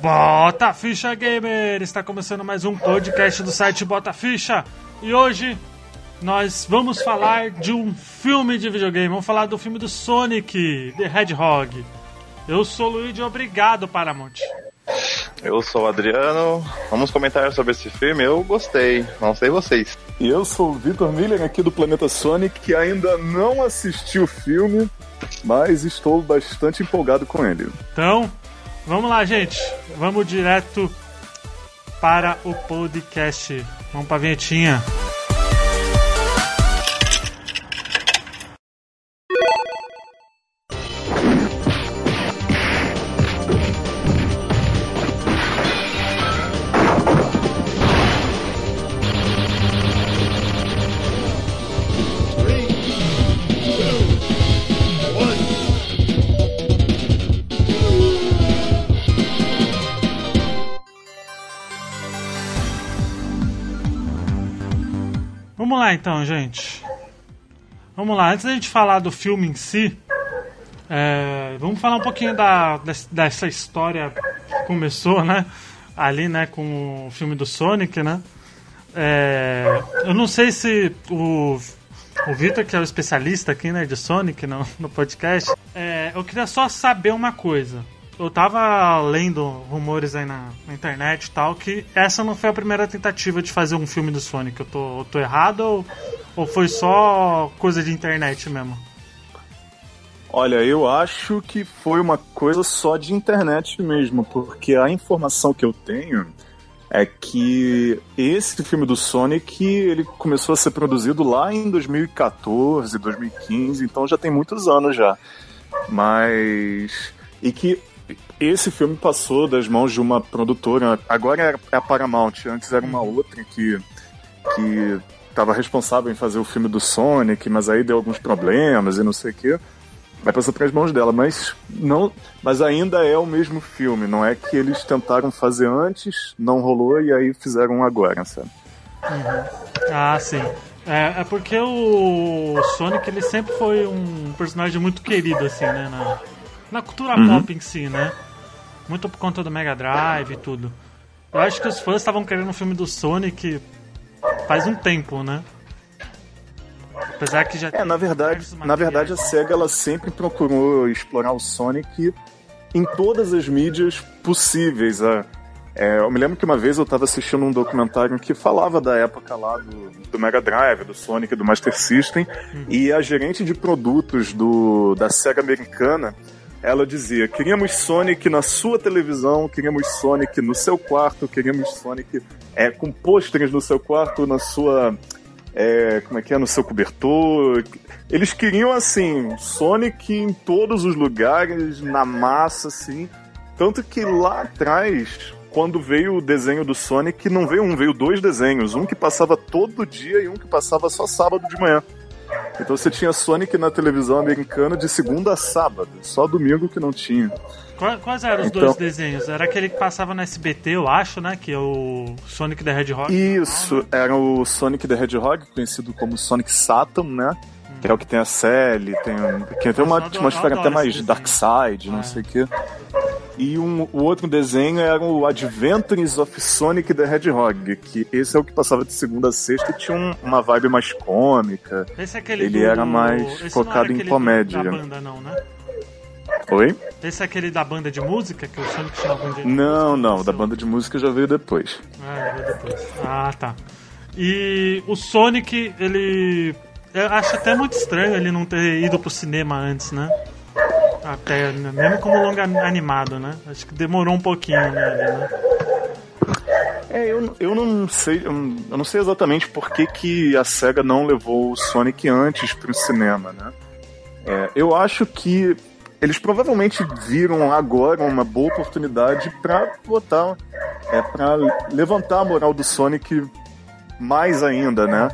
Bota Ficha Gamer! Está começando mais um podcast do site Bota Ficha e hoje nós vamos falar de um filme de videogame. Vamos falar do filme do Sonic, The Hedgehog. Eu sou o Luigi, obrigado, Paramount. Eu sou o Adriano. Vamos comentar sobre esse filme. Eu gostei. Não sei vocês. E eu sou o Vitor Miller, aqui do Planeta Sonic, que ainda não assistiu o filme, mas estou bastante empolgado com ele. Então, vamos lá, gente. Vamos direto para o podcast. Vamos para a vinhetinha. Lá então, gente. Vamos lá, antes da gente falar do filme em si, é, vamos falar um pouquinho da, dessa história que começou, né? Ali, né, com o filme do Sonic, né? É, eu não sei se o, o Victor, que é o especialista aqui, né, de Sonic no, no podcast, é, eu queria só saber uma coisa eu tava lendo rumores aí na, na, internet e tal, que essa não foi a primeira tentativa de fazer um filme do Sonic. Eu tô, eu tô errado ou, ou foi só coisa de internet mesmo? Olha, eu acho que foi uma coisa só de internet mesmo, porque a informação que eu tenho é que esse filme do Sonic ele começou a ser produzido lá em 2014, 2015, então já tem muitos anos já. Mas e que esse filme passou das mãos de uma produtora, agora é a Paramount, antes era uma outra que que estava responsável em fazer o filme do Sonic, mas aí deu alguns problemas e não sei o quê. Vai passar para as mãos dela, mas não, mas ainda é o mesmo filme, não é que eles tentaram fazer antes, não rolou e aí fizeram agora, sabe? Uhum. Ah, sim. É, é, porque o Sonic ele sempre foi um personagem muito querido assim, né, na, na cultura uhum. pop em si, né? Muito por conta do Mega Drive e tudo. Eu acho que os fãs estavam querendo um filme do Sonic faz um tempo, né? Apesar que já É, na verdade, na verdade a SEGA ela sempre procurou explorar o Sonic em todas as mídias possíveis. É, eu me lembro que uma vez eu estava assistindo um documentário que falava da época lá do, do Mega Drive, do Sonic, do Master System, uhum. e a gerente de produtos do, da SEGA americana ela dizia: queríamos Sonic na sua televisão, queríamos Sonic no seu quarto, queríamos Sonic é, com pôsteres no seu quarto, na sua. É, como é que é? No seu cobertor. Eles queriam, assim, Sonic em todos os lugares, na massa, assim. Tanto que lá atrás, quando veio o desenho do Sonic, não veio um, veio dois desenhos. Um que passava todo dia e um que passava só sábado de manhã. Então você tinha Sonic na televisão americana de segunda a sábado, só domingo que não tinha. Quais eram os então, dois desenhos? Era aquele que passava no SBT, eu acho, né? Que é o Sonic the Hedgehog. Isso, era o Sonic the Hedgehog, conhecido como Sonic Saturn, né? Que é o que tem a Sally, tem, que tem uma atmosfera até mais Dark Side, não é. sei o quê. E um, o outro desenho era o Adventures of Sonic the Hedgehog, que esse é o que passava de segunda a sexta e tinha um, uma vibe mais cômica. Esse é aquele Ele do... era mais esse focado em comédia. Da banda, não, né? Oi? Esse é aquele da banda de música que o Sonic tinha algum dia Não, não, da banda de música já veio depois. Ah, veio depois. Ah, tá. E o Sonic, ele. Eu acho até muito estranho ele não ter ido pro cinema antes, né? Até, mesmo como longa animado, né? Acho que demorou um pouquinho nele, né? É, eu, eu não sei, eu não sei exatamente por que, que a SEGA não levou o Sonic antes para o cinema, né? É, eu acho que eles provavelmente viram agora uma boa oportunidade para botar, é, para levantar a moral do Sonic mais ainda, né?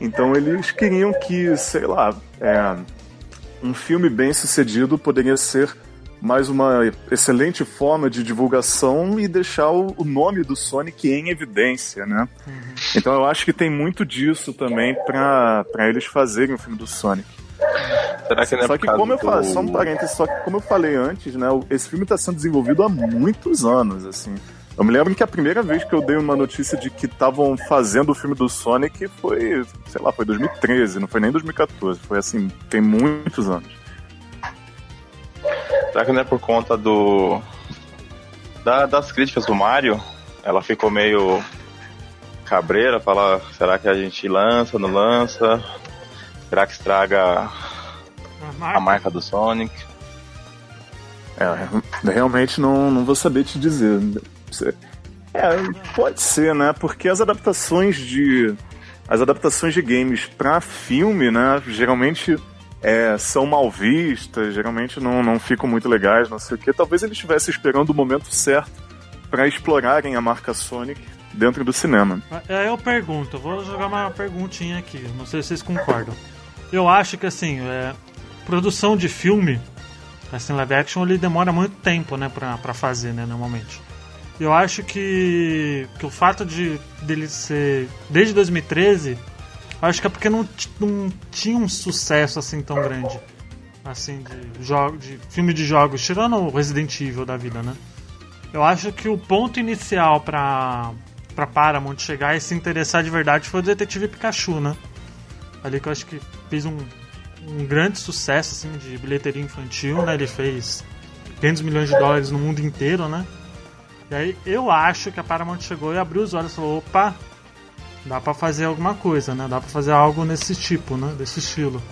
Então eles queriam que, sei lá, é, um filme bem sucedido poderia ser mais uma excelente forma de divulgação e deixar o, nome do Sonic em evidência, né? Uhum. Então eu acho que tem muito disso também para eles fazerem o filme do Sonic. Será que não é só que como eu falei, só um parênteses, só que como eu falei antes, né, esse filme está sendo desenvolvido há muitos anos, assim. Eu me lembro que a primeira vez que eu dei uma notícia de que estavam fazendo o filme do Sonic foi, sei lá, foi 2013, não foi nem 2014, foi assim, tem muitos anos. Será que não é por conta do da, das críticas do Mario? Ela ficou meio cabreira, falar, será que a gente lança, não lança? Será que estraga a marca do Sonic. É, realmente não, não vou saber te dizer. É, pode ser, né? Porque as adaptações de as adaptações de games para filme, né? Geralmente é, são mal vistas, geralmente não, não ficam muito legais, não sei o que. Talvez eles estivessem esperando o momento certo para explorarem a marca Sonic dentro do cinema. É, eu pergunto, vou jogar uma perguntinha aqui, não sei se vocês concordam. Eu acho que assim, é, produção de filme, assim, live action, ele demora muito tempo, né, pra, pra fazer, né, normalmente. Eu acho que, que o fato de dele ser desde 2013, acho que é porque não, não tinha um sucesso assim tão grande, assim, de, jogo, de filme de jogos, tirando o Resident Evil da vida, né? Eu acho que o ponto inicial pra, pra Paramount chegar e se interessar de verdade foi o Detetive Pikachu, né? Ali que eu acho que fez um, um grande sucesso assim, de bilheteria infantil, né? Ele fez 500 milhões de dólares no mundo inteiro, né? E aí eu acho que a Paramount chegou e abriu os olhos e falou: opa, dá pra fazer alguma coisa, né? Dá pra fazer algo nesse tipo, né? Desse estilo.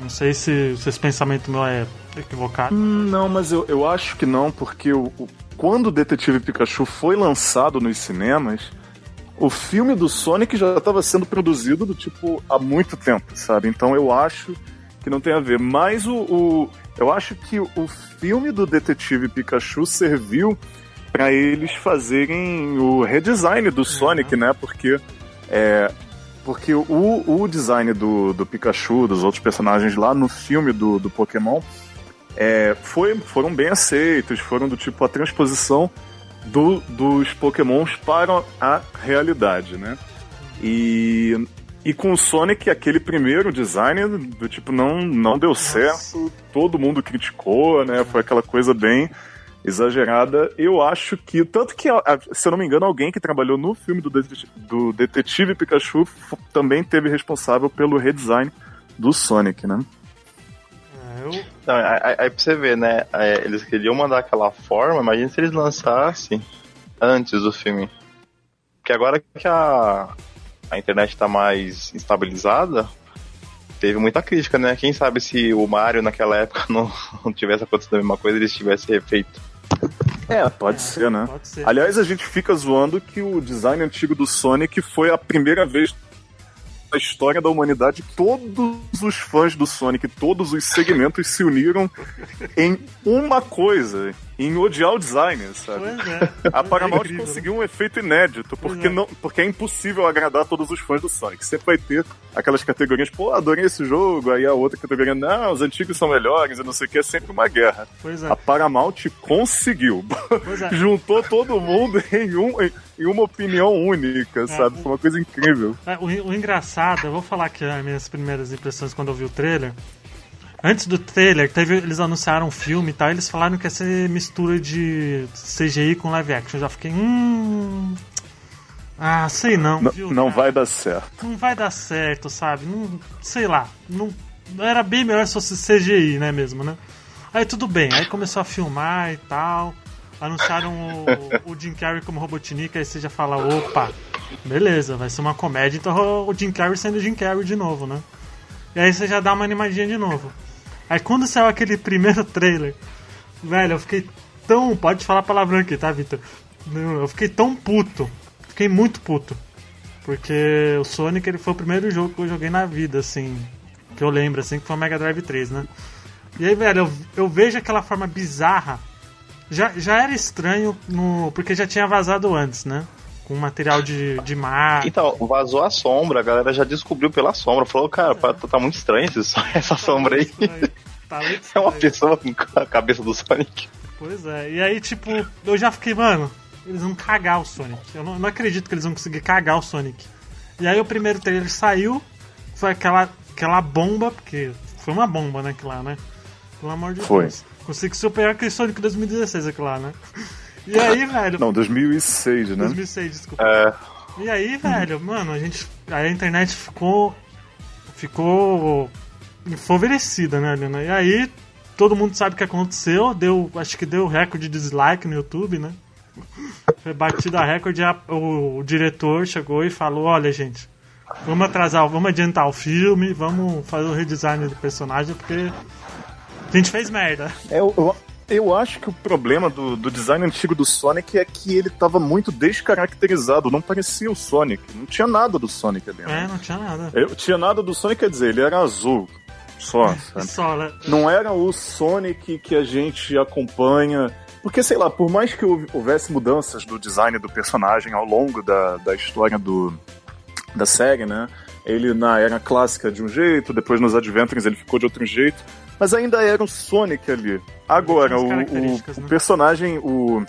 Não sei se, se esse pensamento meu é equivocado. Hum, não, mas eu, eu acho que não, porque o, o, quando o Detetive Pikachu foi lançado nos cinemas, o filme do Sonic já estava sendo produzido do tipo há muito tempo, sabe? Então eu acho que não tem a ver. Mas o, o eu acho que o filme do Detetive Pikachu serviu para eles fazerem o redesign do Sonic, uhum. né? Porque é, porque o, o design do, do Pikachu, dos outros personagens lá no filme do, do Pokémon, é, foi, foram bem aceitos, foram do tipo a transposição do, dos pokémons para a realidade, né? E, e com o Sonic, aquele primeiro design do tipo não, não deu certo, todo mundo criticou, né? Foi aquela coisa bem exagerada. Eu acho que, tanto que, se eu não me engano, alguém que trabalhou no filme do, do Detetive Pikachu também teve responsável pelo redesign do Sonic, né? Eu... Não, aí, aí pra você ver, né? É, eles queriam mandar aquela forma, imagina se eles lançassem antes do filme. Porque agora que a, a internet tá mais estabilizada, teve muita crítica, né? Quem sabe se o Mario naquela época não, não tivesse acontecido a mesma coisa, eles tivessem refeito. É, pode ser, né? Pode ser. Aliás, a gente fica zoando que o design antigo do Sonic foi a primeira vez a história da humanidade, todos os fãs do Sonic, todos os segmentos se uniram em uma coisa, em odiar o designer, sabe? É. A Paramount é conseguiu um efeito inédito, porque, é. não, porque é impossível agradar todos os fãs do Sonic. Sempre vai ter aquelas categorias, pô, adorei esse jogo, aí a outra categoria, não, os antigos são melhores, e não sei o que, é sempre uma guerra. É. A Paramount conseguiu. É. Juntou todo mundo em, um, em, em uma opinião única, sabe? Foi uma coisa incrível. O, o engraçado, eu vou falar aqui as minhas primeiras impressões quando eu vi o trailer. Antes do trailer, teve, eles anunciaram um filme e tal, e eles falaram que ia ser mistura de CGI com live action. Eu já fiquei. Hum. Ah, sei não. N viu, não vai dar certo. Não vai dar certo, sabe? Não, sei lá. Não, era bem melhor se fosse CGI, né, mesmo, né? Aí tudo bem, aí começou a filmar e tal. Anunciaram o, o Jim Carrey como Robotnik, aí você já fala, opa, beleza, vai ser uma comédia, então o Jim Carrey sendo o Jim Carrey de novo, né? E aí você já dá uma animadinha de novo. Aí quando saiu aquele primeiro trailer, velho, eu fiquei tão. Pode falar palavrão aqui, tá, Vitor? Eu fiquei tão puto. Fiquei muito puto. Porque o Sonic ele foi o primeiro jogo que eu joguei na vida, assim. Que eu lembro, assim, que foi o Mega Drive 3, né? E aí, velho, eu, eu vejo aquela forma bizarra. Já, já era estranho no. Porque já tinha vazado antes, né? Com material de, de mar. Então, vazou a sombra, a galera já descobriu pela sombra. Falou, cara, é. tá muito estranho essa tá sombra aí. Tá é uma pessoa com a cabeça do Sonic. Pois é, e aí, tipo, eu já fiquei, mano, eles vão cagar o Sonic. Eu não, não acredito que eles vão conseguir cagar o Sonic. E aí o primeiro trailer saiu, foi aquela, aquela bomba, porque foi uma bomba, né, lá, né? Pelo amor de foi. Deus. Consegui superar aquele Sonic 2016 aqui lá, né? E aí, velho. Não, 2006, né? 2006, desculpa. É. E aí, velho, mano, a gente. A internet ficou. Ficou. Enfoverecida, né, Lina? E aí, todo mundo sabe o que aconteceu. Deu. Acho que deu recorde de dislike no YouTube, né? Foi batida a recorde. O, o diretor chegou e falou: Olha, gente, vamos atrasar, vamos adiantar o filme, vamos fazer o redesign do personagem, porque a gente fez merda. É, eu, eu acho que o problema do, do design antigo do Sonic é que ele estava muito descaracterizado, não parecia o Sonic. Não tinha nada do Sonic ali. É, não tinha nada. Eu, tinha nada do Sonic, quer dizer, ele era azul. Só, só né? Não era o Sonic que a gente acompanha. Porque, sei lá, por mais que houvesse mudanças do design do personagem ao longo da, da história do, da série, né? Ele na era clássica de um jeito, depois nos Adventures ele ficou de outro jeito mas ainda era o Sonic ali. Agora, o, o, né? o personagem, o,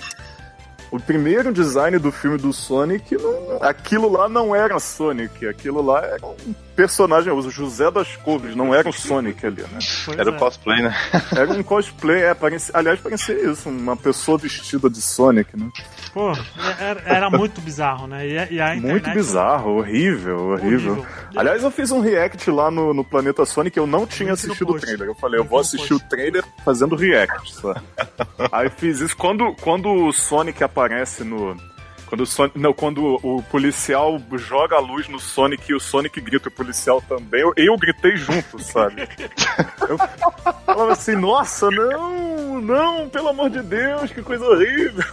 o primeiro design do filme do Sonic, não, aquilo lá não era Sonic, aquilo lá era um personagem, o José das Couves, não era o Sonic ali, né? Pois era o é. cosplay, né? Era um cosplay, é, parecia, aliás, parecia isso, uma pessoa vestida de Sonic, né? Pô, era, era muito bizarro, né? E, e a internet... Muito bizarro, horrível, horrível, horrível. Aliás, eu fiz um react lá no, no Planeta Sonic, eu não tinha assistido o trailer. Eu falei, eu vou assistir o trailer fazendo react, só. Aí fiz isso. Quando, quando o Sonic aparece no, quando o, Sonic, não, quando o policial joga a luz no Sonic e o Sonic grita o policial também, eu, eu gritei junto, sabe? eu falava assim, nossa, não, não, pelo amor de Deus, que coisa horrível.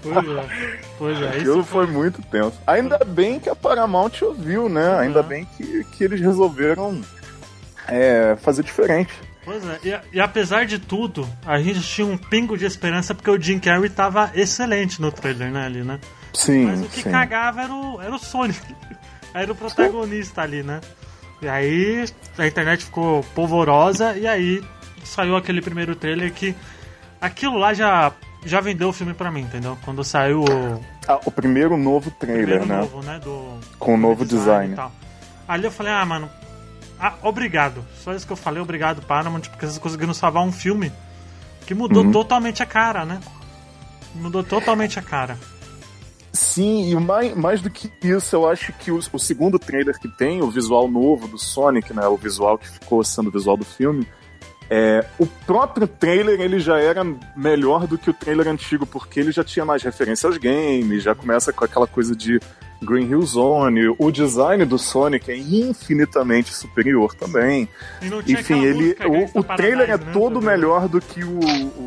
Pois é, pois é. Aquilo foi... foi muito tenso. Ainda bem que a Paramount ouviu, né? Ainda bem que, que eles resolveram é, fazer diferente. Pois é, e, e, apesar de tudo, a gente tinha um pingo de esperança porque o Jim Carrey tava excelente no trailer, né, ali, né? Sim, Mas o que sim. cagava era o, era o Sonic. Era o protagonista ali, né? E aí a internet ficou polvorosa e aí saiu aquele primeiro trailer que aquilo lá já, já vendeu o filme pra mim, entendeu? Quando saiu o. Ah, o primeiro novo trailer, primeiro né? Novo, né? Do, Com o novo design. design. Ali eu falei, ah, mano, ah, obrigado. Só isso que eu falei, obrigado, Paramount, porque vocês conseguiram salvar um filme que mudou uhum. totalmente a cara, né? Mudou totalmente a cara. Sim, e mais, mais do que isso, eu acho que o, o, segundo trailer que tem, o visual novo do Sonic, né, o visual que ficou sendo o visual do filme, é, o próprio trailer ele já era melhor do que o trailer antigo, porque ele já tinha mais referência aos games, já começa com aquela coisa de Green Hill Zone, o design do Sonic é infinitamente superior também. Enfim, ele o, o trailer é né, todo melhor do que o,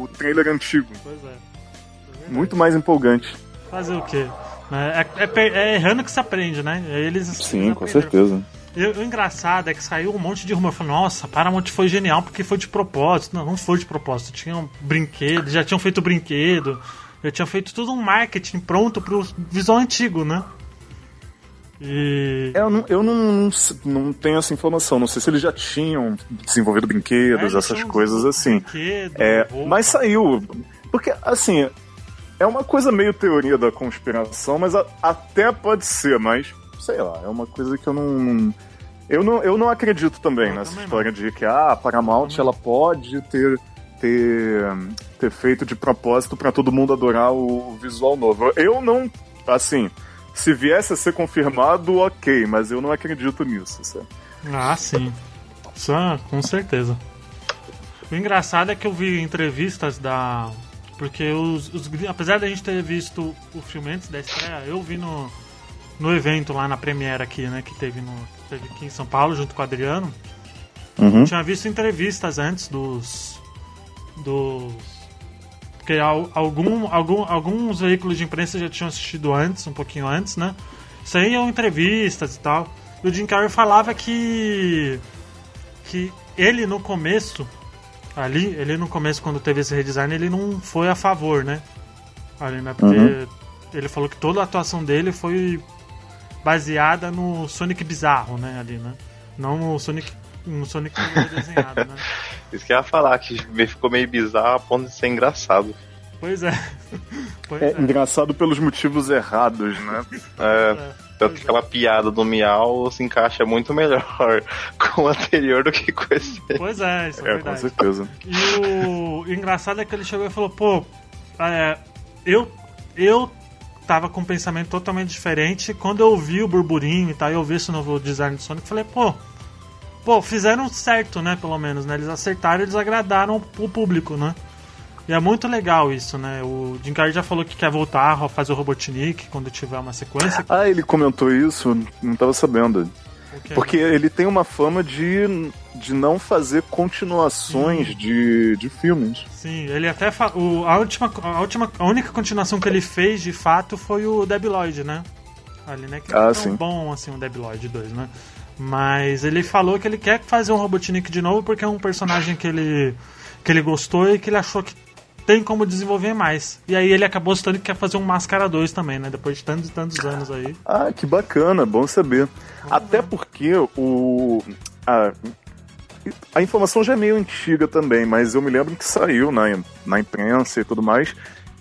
o trailer antigo. Pois é. é Muito mais empolgante. Fazer o quê? É, é, é, errando que se aprende, né? Eles, Sim, com certeza. E, o engraçado é que saiu um monte de rumor falando, nossa, Paramount foi genial porque foi de propósito. Não, não foi de propósito. Tinham um brinquedo, já tinham feito brinquedo, já tinham feito todo um marketing pronto pro visual antigo, né? E... Eu, não, eu não, não tenho essa informação. Não sei se eles já tinham desenvolvido brinquedos, é, essas coisas assim. É, mas saiu. Porque, assim, é uma coisa meio teoria da conspiração, mas a, até pode ser, mas sei lá, é uma coisa que eu não. Eu não, eu não acredito também eu nessa também história não. de que ah, a Paramount ela pode ter, ter, ter feito de propósito para todo mundo adorar o visual novo. Eu não. Assim, se viesse a ser confirmado, ok, mas eu não acredito nisso. Sabe? Ah, sim. Isso, com certeza. O engraçado é que eu vi entrevistas da porque os, os, apesar da gente ter visto o filme antes da estreia, eu vi no, no evento lá na Premiere aqui, né? Que teve, no, teve aqui em São Paulo junto com o Adriano. Uhum. Tinha visto entrevistas antes dos. dos. Porque algum, algum, alguns veículos de imprensa já tinham assistido antes, um pouquinho antes, né? Saíam entrevistas e tal. E o Jim Carrey falava que. que ele no começo ali, ele no começo, quando teve esse redesign, ele não foi a favor, né? Ali, né? Porque uhum. ele falou que toda a atuação dele foi baseada no Sonic bizarro, né? Ali, né? Não no Sonic no Sonic desenhado, né? Isso que eu ia falar, que ficou meio bizarro a ponto de ser engraçado. Pois é. Pois é, é, engraçado pelos motivos errados, né? É. Tanto que aquela piada do Miau se encaixa muito melhor com o anterior do que com esse. Pois é, isso é, é verdade. Com certeza. E o... o engraçado é que ele chegou e falou, pô, é, eu, eu tava com um pensamento totalmente diferente. Quando eu vi o burburinho e tal, eu vi esse novo design do Sonic, falei, pô, pô, fizeram certo, né, pelo menos, né? Eles acertaram e eles agradaram o público, né? E é muito legal isso, né? O Jim Carrey já falou que quer voltar a fazer o Robotnik quando tiver uma sequência. Ah, ele comentou isso? Não tava sabendo. Porque ele tem uma fama de, de não fazer continuações de, de filmes. Sim, ele até fa... o, a última a última a única continuação que ele fez de fato foi o Debiloid, né? Ali, né? Que ah, é sim. bom assim o Debiloid 2, né? Mas ele falou que ele quer fazer um Robotnik de novo porque é um personagem que ele que ele gostou e que ele achou que tem como desenvolver mais. E aí ele acabou citando que quer fazer um Máscara 2 também, né? Depois de tantos e tantos anos aí. Ah, que bacana, bom saber. Vamos Até ver. porque o. A, a informação já é meio antiga também, mas eu me lembro que saiu na, na imprensa e tudo mais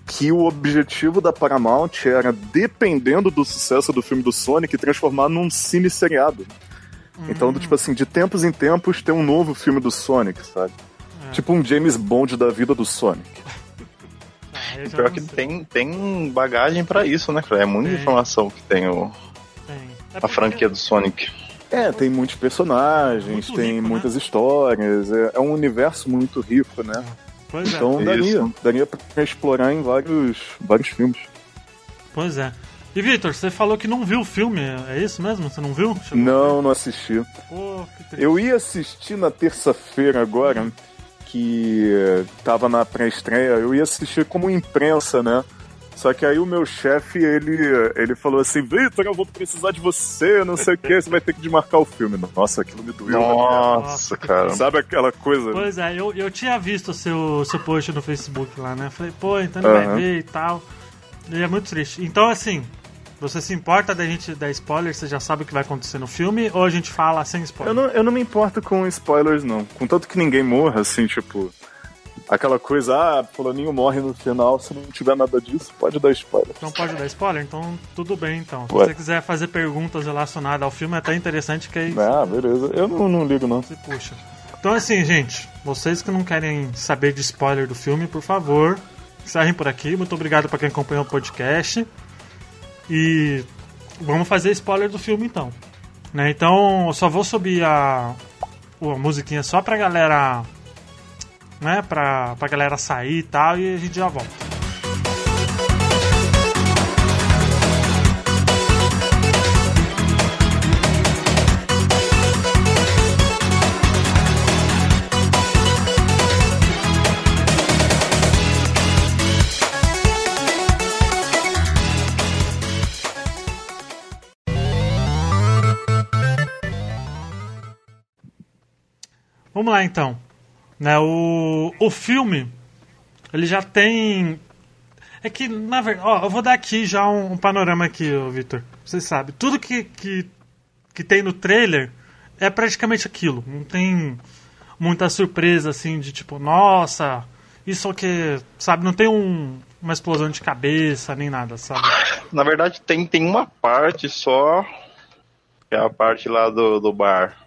que o objetivo da Paramount era, dependendo do sucesso do filme do Sonic, transformar num cine seriado. Hum. Então, tipo assim, de tempos em tempos ter um novo filme do Sonic, sabe? É. Tipo um James Bond da vida do Sonic. Ah, Pior que tem, tem bagagem para isso, né, É muita tem. informação que tem, o, tem. É a franquia do Sonic. É, tem muitos personagens, muito tem rico, né? muitas né? histórias, é, é, um universo muito rico, né? Pois é. então é. daria, isso. daria pra explorar em vários, vários filmes. Pois é. E Victor, você falou que não viu o filme, é isso mesmo? Você não viu? Chegou não, não assisti. Pô, Eu ia assistir na terça-feira agora, que tava na pré-estreia, eu ia assistir como imprensa, né? Só que aí o meu chefe, ele, ele falou assim, Vitor, eu vou precisar de você, não sei o que, você vai ter que desmarcar o filme. Nossa, aquilo me doeu. Nossa, cara. Sabe aquela coisa? Pois é, eu, eu tinha visto o seu, seu post no Facebook lá, né? Falei, pô, então ele uhum. vai ver e tal. E é muito triste. Então, assim, você se importa da gente dar spoiler? Você já sabe o que vai acontecer no filme? Ou a gente fala sem spoiler? Eu não, eu não me importo com spoilers, não. Contanto que ninguém morra, assim, tipo. Aquela coisa, ah, fulaninho morre no final, se não tiver nada disso, pode dar spoiler. Então pode dar spoiler? Então tudo bem, então. Se você quiser fazer perguntas relacionadas ao filme, é até interessante que aí... Ah, beleza. Eu não, não ligo, não. Se puxa. Então assim, gente, vocês que não querem saber de spoiler do filme, por favor, saem por aqui. Muito obrigado para quem acompanhou o podcast. E vamos fazer spoiler do filme então. Né? Então eu só vou subir a, a musiquinha só pra galera. Né? Pra, pra galera sair e tal, e a gente já volta. Vamos lá então. Né, o, o filme, ele já tem. É que, na verdade, ó, eu vou dar aqui já um, um panorama aqui, Victor. Você sabe, tudo que, que, que tem no trailer é praticamente aquilo. Não tem muita surpresa assim de tipo, nossa, isso que, sabe, não tem um, uma explosão de cabeça nem nada, sabe? Na verdade, tem, tem uma parte só, que é a parte lá do, do bar.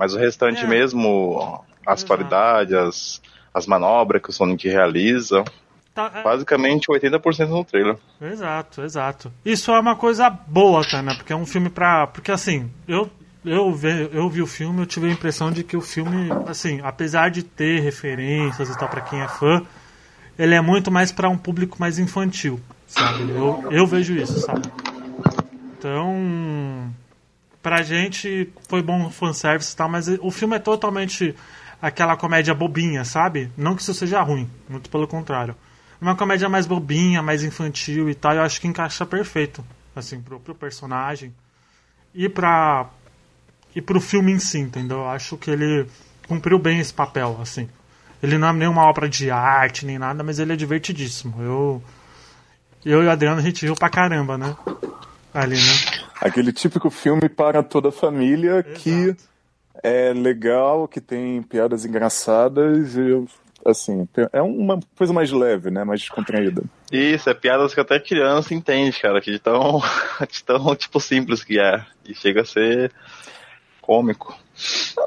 Mas o restante é. mesmo, as Exato. qualidades, as, as manobras que o Sonic realiza, tá, é... basicamente 80% no trailer. Exato, exato. Isso é uma coisa boa, tá, né? Porque é um filme pra. Porque assim, eu. Eu vi, eu vi o filme, eu tive a impressão de que o filme, assim, apesar de ter referências e tal para quem é fã, ele é muito mais para um público mais infantil, sabe? Eu, eu vejo isso, sabe? Então, pra gente foi bom fanservice e tal, mas o filme é totalmente aquela comédia bobinha, sabe? Não que isso seja ruim, muito pelo contrário. Uma comédia mais bobinha, mais infantil e tal, eu acho que encaixa perfeito, assim, pro, pro personagem e pra e pro filme em si, entendeu? Eu acho que ele cumpriu bem esse papel, assim. Ele não é nenhuma obra de arte nem nada, mas ele é divertidíssimo. Eu eu e o Adriano a gente riu pra caramba, né? Ali, né? Aquele típico filme para toda a família Exato. que é legal, que tem piadas engraçadas e assim, é uma coisa mais leve, né? Mais descontraída. Isso, é piadas que até criança entende, cara, que de tão, de tão tipo simples que é. E chega a ser cômico.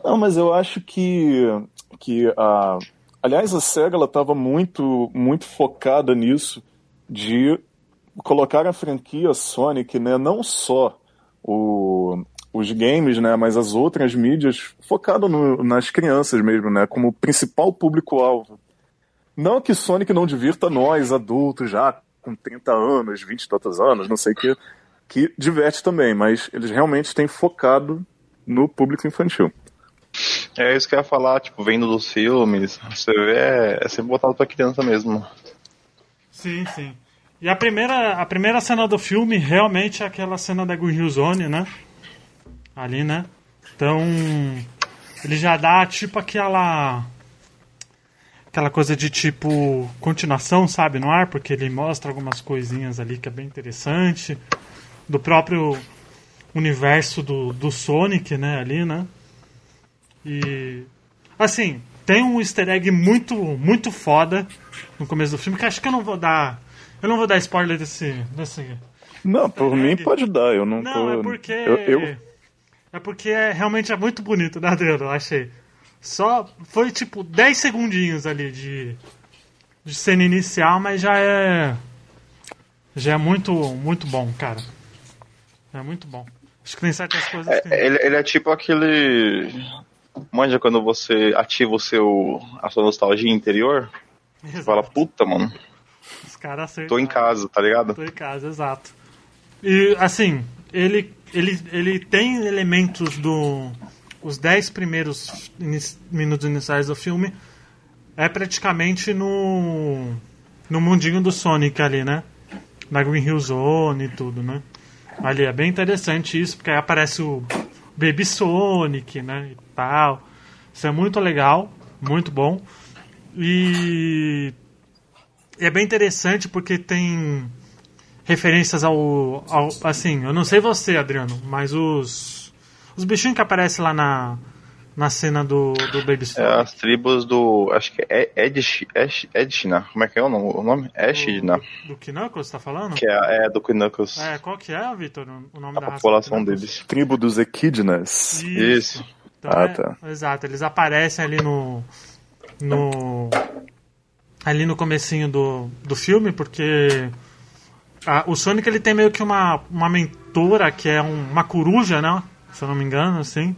Não, mas eu acho que, que a. Aliás, a SEGA ela estava muito, muito focada nisso de colocar a franquia Sonic, né, não só o, os games, né, mas as outras mídias, focado no, nas crianças mesmo, né, como principal público-alvo. Não que Sonic não divirta nós, adultos, já com 30 anos, 20 e tantos anos, não sei o que, que diverte também, mas eles realmente têm focado no público infantil. É isso que eu ia falar, tipo, vendo dos filmes, você vê, é, é sempre voltado pra criança mesmo. Sim, sim. E a primeira, a primeira cena do filme realmente é aquela cena da Green Hill Zone, né? ali, né? Então, ele já dá tipo aquela aquela coisa de tipo continuação, sabe, no ar, porque ele mostra algumas coisinhas ali que é bem interessante do próprio universo do, do Sonic, né, ali, né? E assim, tem um easter egg muito muito foda no começo do filme que acho que eu não vou dar eu não vou dar spoiler desse desse Não, por mim pode dar, eu não, não tô é porque eu... eu... É porque é, realmente é muito bonito, né, Adriano? Eu achei. Só foi tipo 10 segundinhos ali de, de cena inicial, mas já é. Já é muito, muito bom, cara. É muito bom. Acho que tem certas coisas. É, que... ele, ele é tipo aquele. Manja quando você ativa o seu, a sua nostalgia interior. Exato. Você fala, puta, mano. Os caras acertaram. Tô em casa, tá ligado? Tô em casa, exato. E assim, ele ele, ele tem elementos do. Os dez primeiros minutos iniciais do filme é praticamente no. no mundinho do Sonic ali, né? Na Green Hill Zone e tudo, né? Ali é bem interessante isso, porque aí aparece o Baby Sonic, né? E tal. Isso é muito legal, muito bom. E é bem interessante porque tem referências ao, ao, Assim, eu não sei você, Adriano, mas os. Os bichinhos que aparecem lá na, na cena do, do Baby. É, as tribos do. Acho que é Edish, Edish, Edishna. Como é que é o nome? O nome? Edishna. Do, do Knuckles, tá falando? Que é, é do Knuckles. É, qual que é, Vitor, o nome A da população deles. Tribo dos Equidnas. Isso. Isso. Então, ah, é, tá. Exato, eles aparecem ali no. no ali no comecinho do, do filme, porque a, o Sonic ele tem meio que uma, uma mentora que é um, uma coruja, né? Se eu não me engano, assim.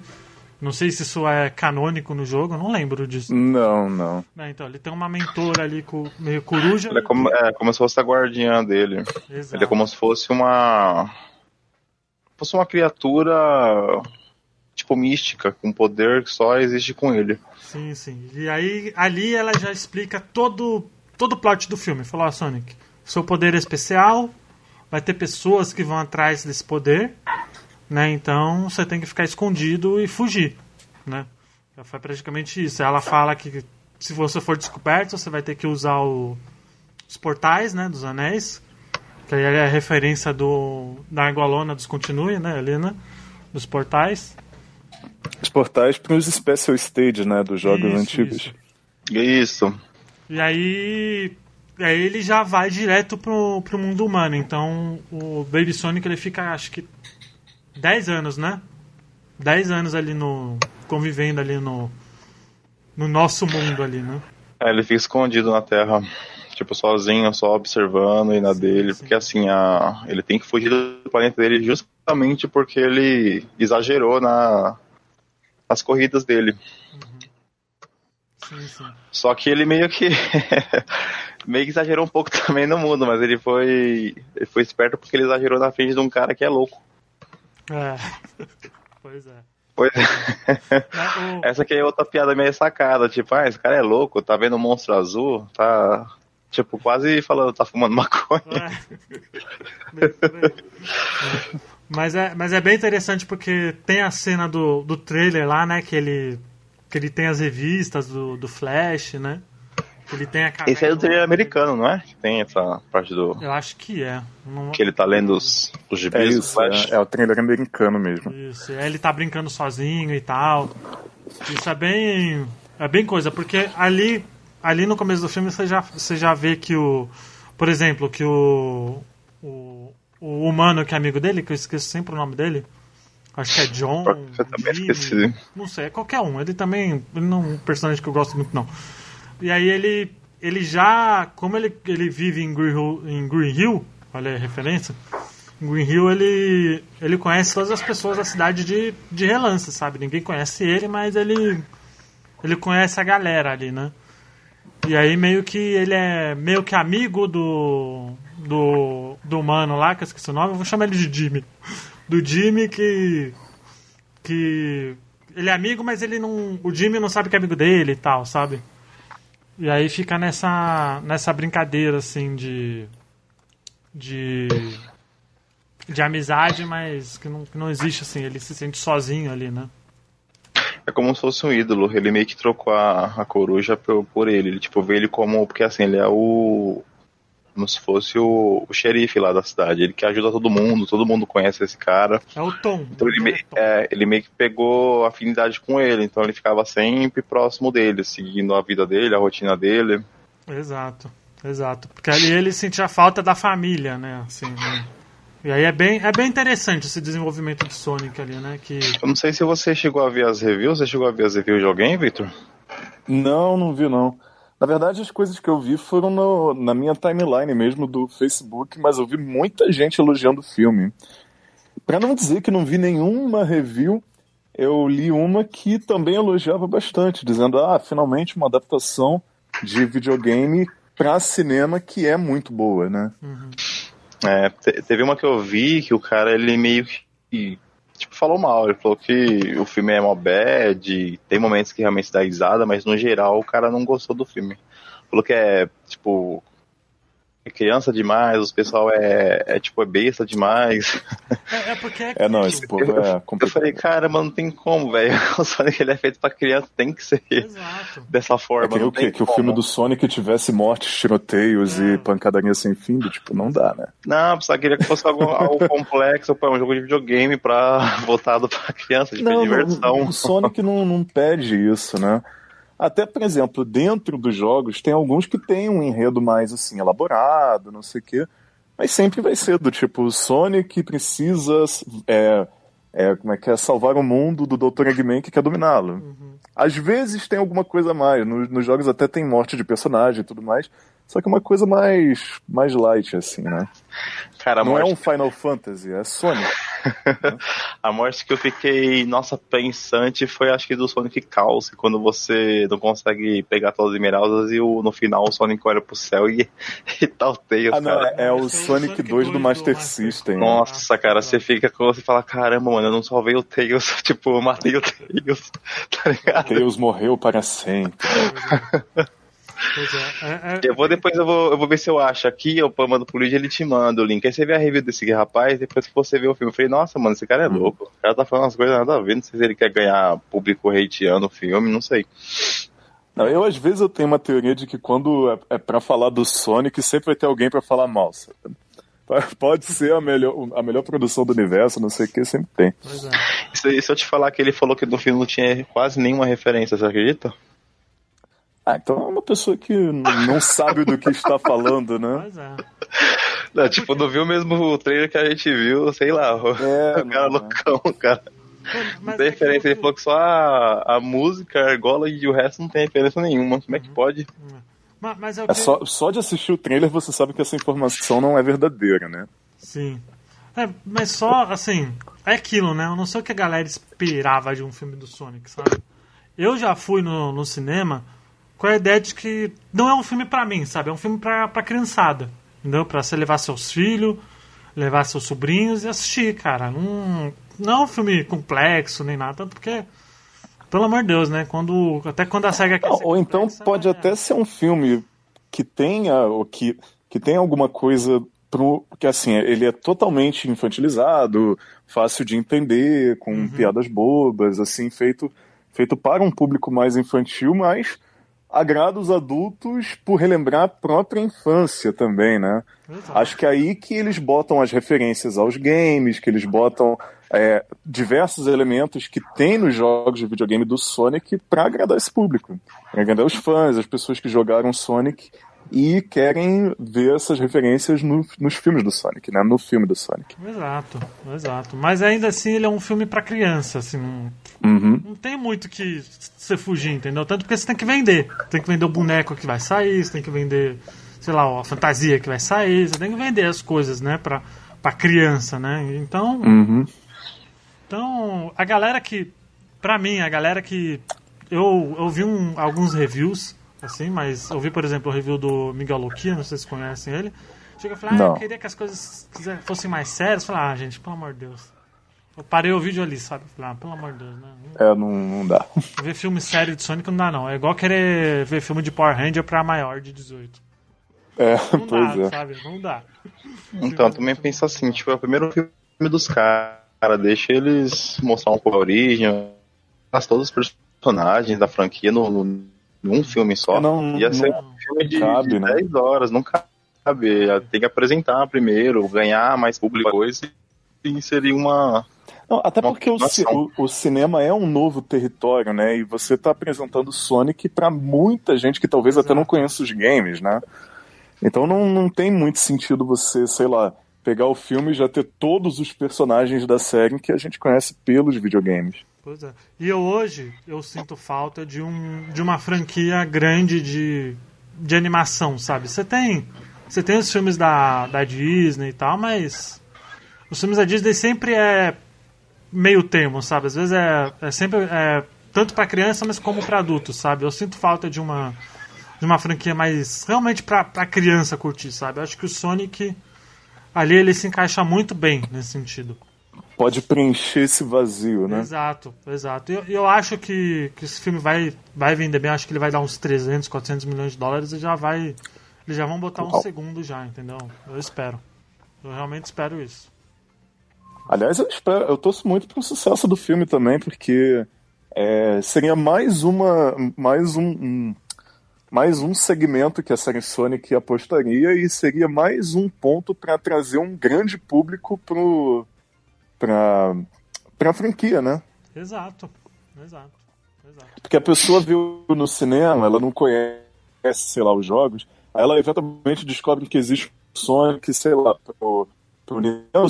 Não sei se isso é canônico no jogo, não lembro disso. Não, não. É, então, ele tem uma mentora ali com, meio coruja. Ele é como, é como se fosse a guardiã dele. Exato. Ele é como se fosse uma. fosse uma criatura tipo mística, com poder que só existe com ele. Sim, sim. E aí ali ela já explica todo, todo o plot do filme. Falou, Sonic, seu poder é especial, vai ter pessoas que vão atrás desse poder, né? Então você tem que ficar escondido e fugir, né? Foi praticamente isso. Ela fala que se você for descoberto, você vai ter que usar o, os portais, né, dos anéis, que aí é a referência do da argolona dos continue, né, ali, né, dos portais. Os portais para os special stage, né, dos jogos Isso, antigos. isso. Isso. E aí, aí ele já vai direto pro, pro mundo humano. Então o Baby Sonic ele fica, acho que 10 anos, né? 10 anos ali no. convivendo ali no. no nosso mundo ali, né? É, ele fica escondido na Terra, tipo, sozinho, só observando e na Sim, dele, sim. porque assim, a, ele tem que fugir do planeta dele justamente porque ele exagerou na, nas corridas dele. Sim, sim. Só que ele meio que meio que exagerou um pouco também no mundo, mas ele foi ele foi esperto porque ele exagerou na frente de um cara que é louco. É. pois é. Pois Mas o- Essa aqui é outra piada meio sacada, tipo, ah, esse cara é louco, tá vendo um monstro azul, tá tipo quase falando, tá fumando maconha. É. É. Mas é, mas é bem interessante porque tem a cena do, do trailer lá, né? Que ele, que ele tem as revistas do, do Flash, né? Que ele tem a caverna- Esse é do trailer americano, não é? Que tem essa parte do Eu acho que é. Não- que ele tá lendo os, os É gibis do isso, Flash. é, é o trailer americano mesmo. Isso, aí ele tá brincando sozinho e tal. Isso é bem. É bem coisa, porque ali ali no começo do filme você já, você já vê que o. Por exemplo, que o. O, humano que é amigo dele, que eu esqueço sempre o nome dele. Acho que é John. Eu também Jimmy, esqueci. Não sei, é qualquer um. Ele também. Ele não é um personagem que eu gosto muito, não. E aí ele. Ele já. Como ele, ele vive em Green Hill, em Green Hill olha a referência. Em Green Hill ele. Ele conhece todas as pessoas da cidade de, de relance, sabe? Ninguém conhece ele, mas ele. Ele conhece a galera ali, né? E aí meio que ele é meio que amigo do. do. do mano lá, que eu esqueci o nome, eu vou chamar ele de Jimmy. Do Jimmy que. que. Ele é amigo, mas ele não. O Jimmy não sabe que é amigo dele e tal, sabe? E aí fica nessa. nessa brincadeira assim de. de. de amizade, mas que não, que não existe assim, ele se sente sozinho ali, né? É como se fosse um ídolo. Ele meio que trocou a, a coruja por, por ele. Ele, tipo, vê ele como. Porque assim, ele é o. Como se fosse o, o xerife lá da cidade. Ele que ajuda todo mundo, todo mundo conhece esse cara. É o Tom. Então ele, meio, é, ele meio que pegou afinidade com ele. Então ele ficava sempre próximo dele, seguindo a vida dele, a rotina dele. Exato, exato. Porque ali ele sentia falta da família, né? Assim, né? E aí é bem, é bem interessante esse desenvolvimento de Sonic ali, né? Que... Eu não sei se você chegou a ver as reviews. Você chegou a ver as reviews de alguém, Victor? Não, não vi não. Na verdade, as coisas que eu vi foram no, na minha timeline mesmo do Facebook, mas eu vi muita gente elogiando o filme. Para não dizer que não vi nenhuma review, eu li uma que também elogiava bastante, dizendo: ah, finalmente uma adaptação de videogame para cinema que é muito boa, né? Uhum. É, teve uma que eu vi que o cara, ele meio que tipo, falou mal. Ele falou que o filme é mó bad, tem momentos que realmente dá risada, mas no geral o cara não gostou do filme. Falou que é, tipo, é criança demais, os pessoal é, é tipo, é besta demais. É, é porque é, é não, esse povo é complicado. Eu falei, cara, mano, não tem como, velho. O Sonic ele é feito pra criança, tem que ser Exato. dessa forma. É que, o que, que o filme do Sonic tivesse mortes, tiroteios é. e pancadaria sem fim, do, tipo, não dá, né? Não, só queria que fosse algo, algo complexo, pô, um jogo de videogame pra, voltado pra criança, de não, diversão. Não, o Sonic não, não pede isso, né? Até, por exemplo, dentro dos jogos, tem alguns que tem um enredo mais assim, elaborado, não sei o quê. Mas sempre vai ser do tipo, o Sonic precisa é, é, como é que é, salvar o mundo do Dr. Eggman que quer dominá-lo. Uhum. Às vezes tem alguma coisa a mais. Nos, nos jogos até tem morte de personagem e tudo mais. Só que é uma coisa mais, mais light, assim, né? Cara, Não é morte... é um Final Fantasy, é Sonic. a morte que eu fiquei, nossa, pensante foi acho que do Sonic Chaos, quando você não consegue pegar todas as esmeraldas e o, no final o Sonic olha pro céu e, e o Tails, ah, não, É, é o Sonic, Sonic 2 do Master System. Nossa, cara, você fica com você fala, caramba, mano, eu não salvei o Tails, tipo, eu matei o Tails, tá ligado? Tails morreu para sempre. É, é, é, eu vou depois eu vou, eu vou ver se eu acho aqui, eu mando pro Luiz ele te manda o link. Aí você vê a review desse rapaz, depois que você vê o filme, eu falei, nossa, mano, esse cara é hum. louco. O cara tá falando umas coisas nada a ver, não sei se ele quer ganhar público hateando o filme, não sei. Não, eu às vezes eu tenho uma teoria de que quando é, é para falar do Sonic, sempre vai ter alguém para falar mal. Pode ser a melhor, a melhor produção do universo, não sei o que, sempre tem. É. E se eu te falar que ele falou que no filme não tinha quase nenhuma referência, você acredita? Ah, então é uma pessoa que não sabe do que está falando, né? Pois é. Não, tipo, não viu mesmo o trailer que a gente viu, sei lá, é, o cara não, loucão, é. cara. não tem referência, ele falou que só a, a música, a argola e o resto não tem referência nenhuma. Como é que uhum. pode? Mas, mas é, é só, só de assistir o trailer você sabe que essa informação não é verdadeira, né? Sim. É, mas só, assim, é aquilo, né? Eu não sei o que a galera esperava de um filme do Sonic, sabe? Eu já fui no, no cinema a ideia de que não é um filme para mim, sabe? É um filme pra, pra criançada, entendeu? Pra você levar seus filhos, levar seus sobrinhos e assistir, cara. Não, não é um filme complexo nem nada, tanto porque, pelo amor de Deus, né? Quando, até quando a SEGA quer não, Ou então pode é... até ser um filme que tenha, ou que, que tenha alguma coisa pro, porque assim, ele é totalmente infantilizado, fácil de entender, com uhum. piadas bobas, assim, feito, feito para um público mais infantil, mas agrada os adultos por relembrar a própria infância também, né? Exato. Acho que é aí que eles botam as referências aos games, que eles botam é, diversos elementos que tem nos jogos de videogame do Sonic para agradar esse público. Pra agradar os fãs, as pessoas que jogaram Sonic e querem ver essas referências no, nos filmes do Sonic, né? No filme do Sonic. Exato, exato. Mas ainda assim ele é um filme para criança, assim, uhum. não tem muito que você fugir, entendeu? Tanto porque você tem que vender. Tem que vender o boneco que vai sair, você tem que vender, sei lá, a fantasia que vai sair, você tem que vender as coisas, né, pra, pra criança, né? Então. Uhum. Então, a galera que. Pra mim, a galera que. Eu, eu vi um, alguns reviews assim, mas eu vi, por exemplo, o review do Miguel Luquia, não sei se vocês conhecem ele. Chega e fala, ah, eu queria que as coisas fossem mais sérias. Falei, ah, gente, pelo amor de Deus. Eu parei o vídeo ali, sabe? Falei, ah, pelo amor de Deus, né? É, não, não dá. Ver filme sério de Sonic não dá, não. É igual querer ver filme de Power Ranger pra maior de 18. É, não pois dá, é. sabe? Não dá. Então, também penso assim, tipo, é o primeiro filme dos caras, deixa eles mostrar um pouco a origem, todos os personagens da franquia no, no num filme só. Não, Ia ser não um filme de, cabe, de né? 10 horas, não cabe. Tem que apresentar primeiro, ganhar mais público coisa e seria uma. Não, até Uma porque o, o, o cinema é um novo território, né? E você está apresentando Sonic para muita gente que talvez até Exato. não conheça os games, né? Então não, não tem muito sentido você, sei lá, pegar o filme e já ter todos os personagens da série que a gente conhece pelos videogames. Pois é. E eu hoje, eu sinto falta de, um, de uma franquia grande de, de animação, sabe? Você tem, você tem os filmes da, da Disney e tal, mas os filmes da Disney sempre é meio termo, sabe? Às vezes é, é sempre é, tanto para criança, mas como para adultos, sabe? Eu sinto falta de uma de uma franquia mais realmente para pra criança curtir, sabe? Eu acho que o Sonic ali ele se encaixa muito bem nesse sentido. Pode preencher esse vazio, né? Exato, exato. E eu, eu acho que, que esse filme vai, vai vender bem. Acho que ele vai dar uns 300, 400 milhões de dólares e já vai. Eles já vão botar um Uau. segundo já, entendeu? Eu espero. Eu realmente espero isso. Aliás, eu espero, eu torço muito pro sucesso do filme também, porque é, seria mais uma, mais um, um- mais um segmento que a série Sonic apostaria e seria mais um ponto para trazer um grande público pro para para franquia, né? Exato, exato, exato. Porque a pessoa viu no cinema, ela não conhece, sei lá, os jogos, aí ela eventualmente descobre que existe Sonic, sei lá, pro, pro Nintendo.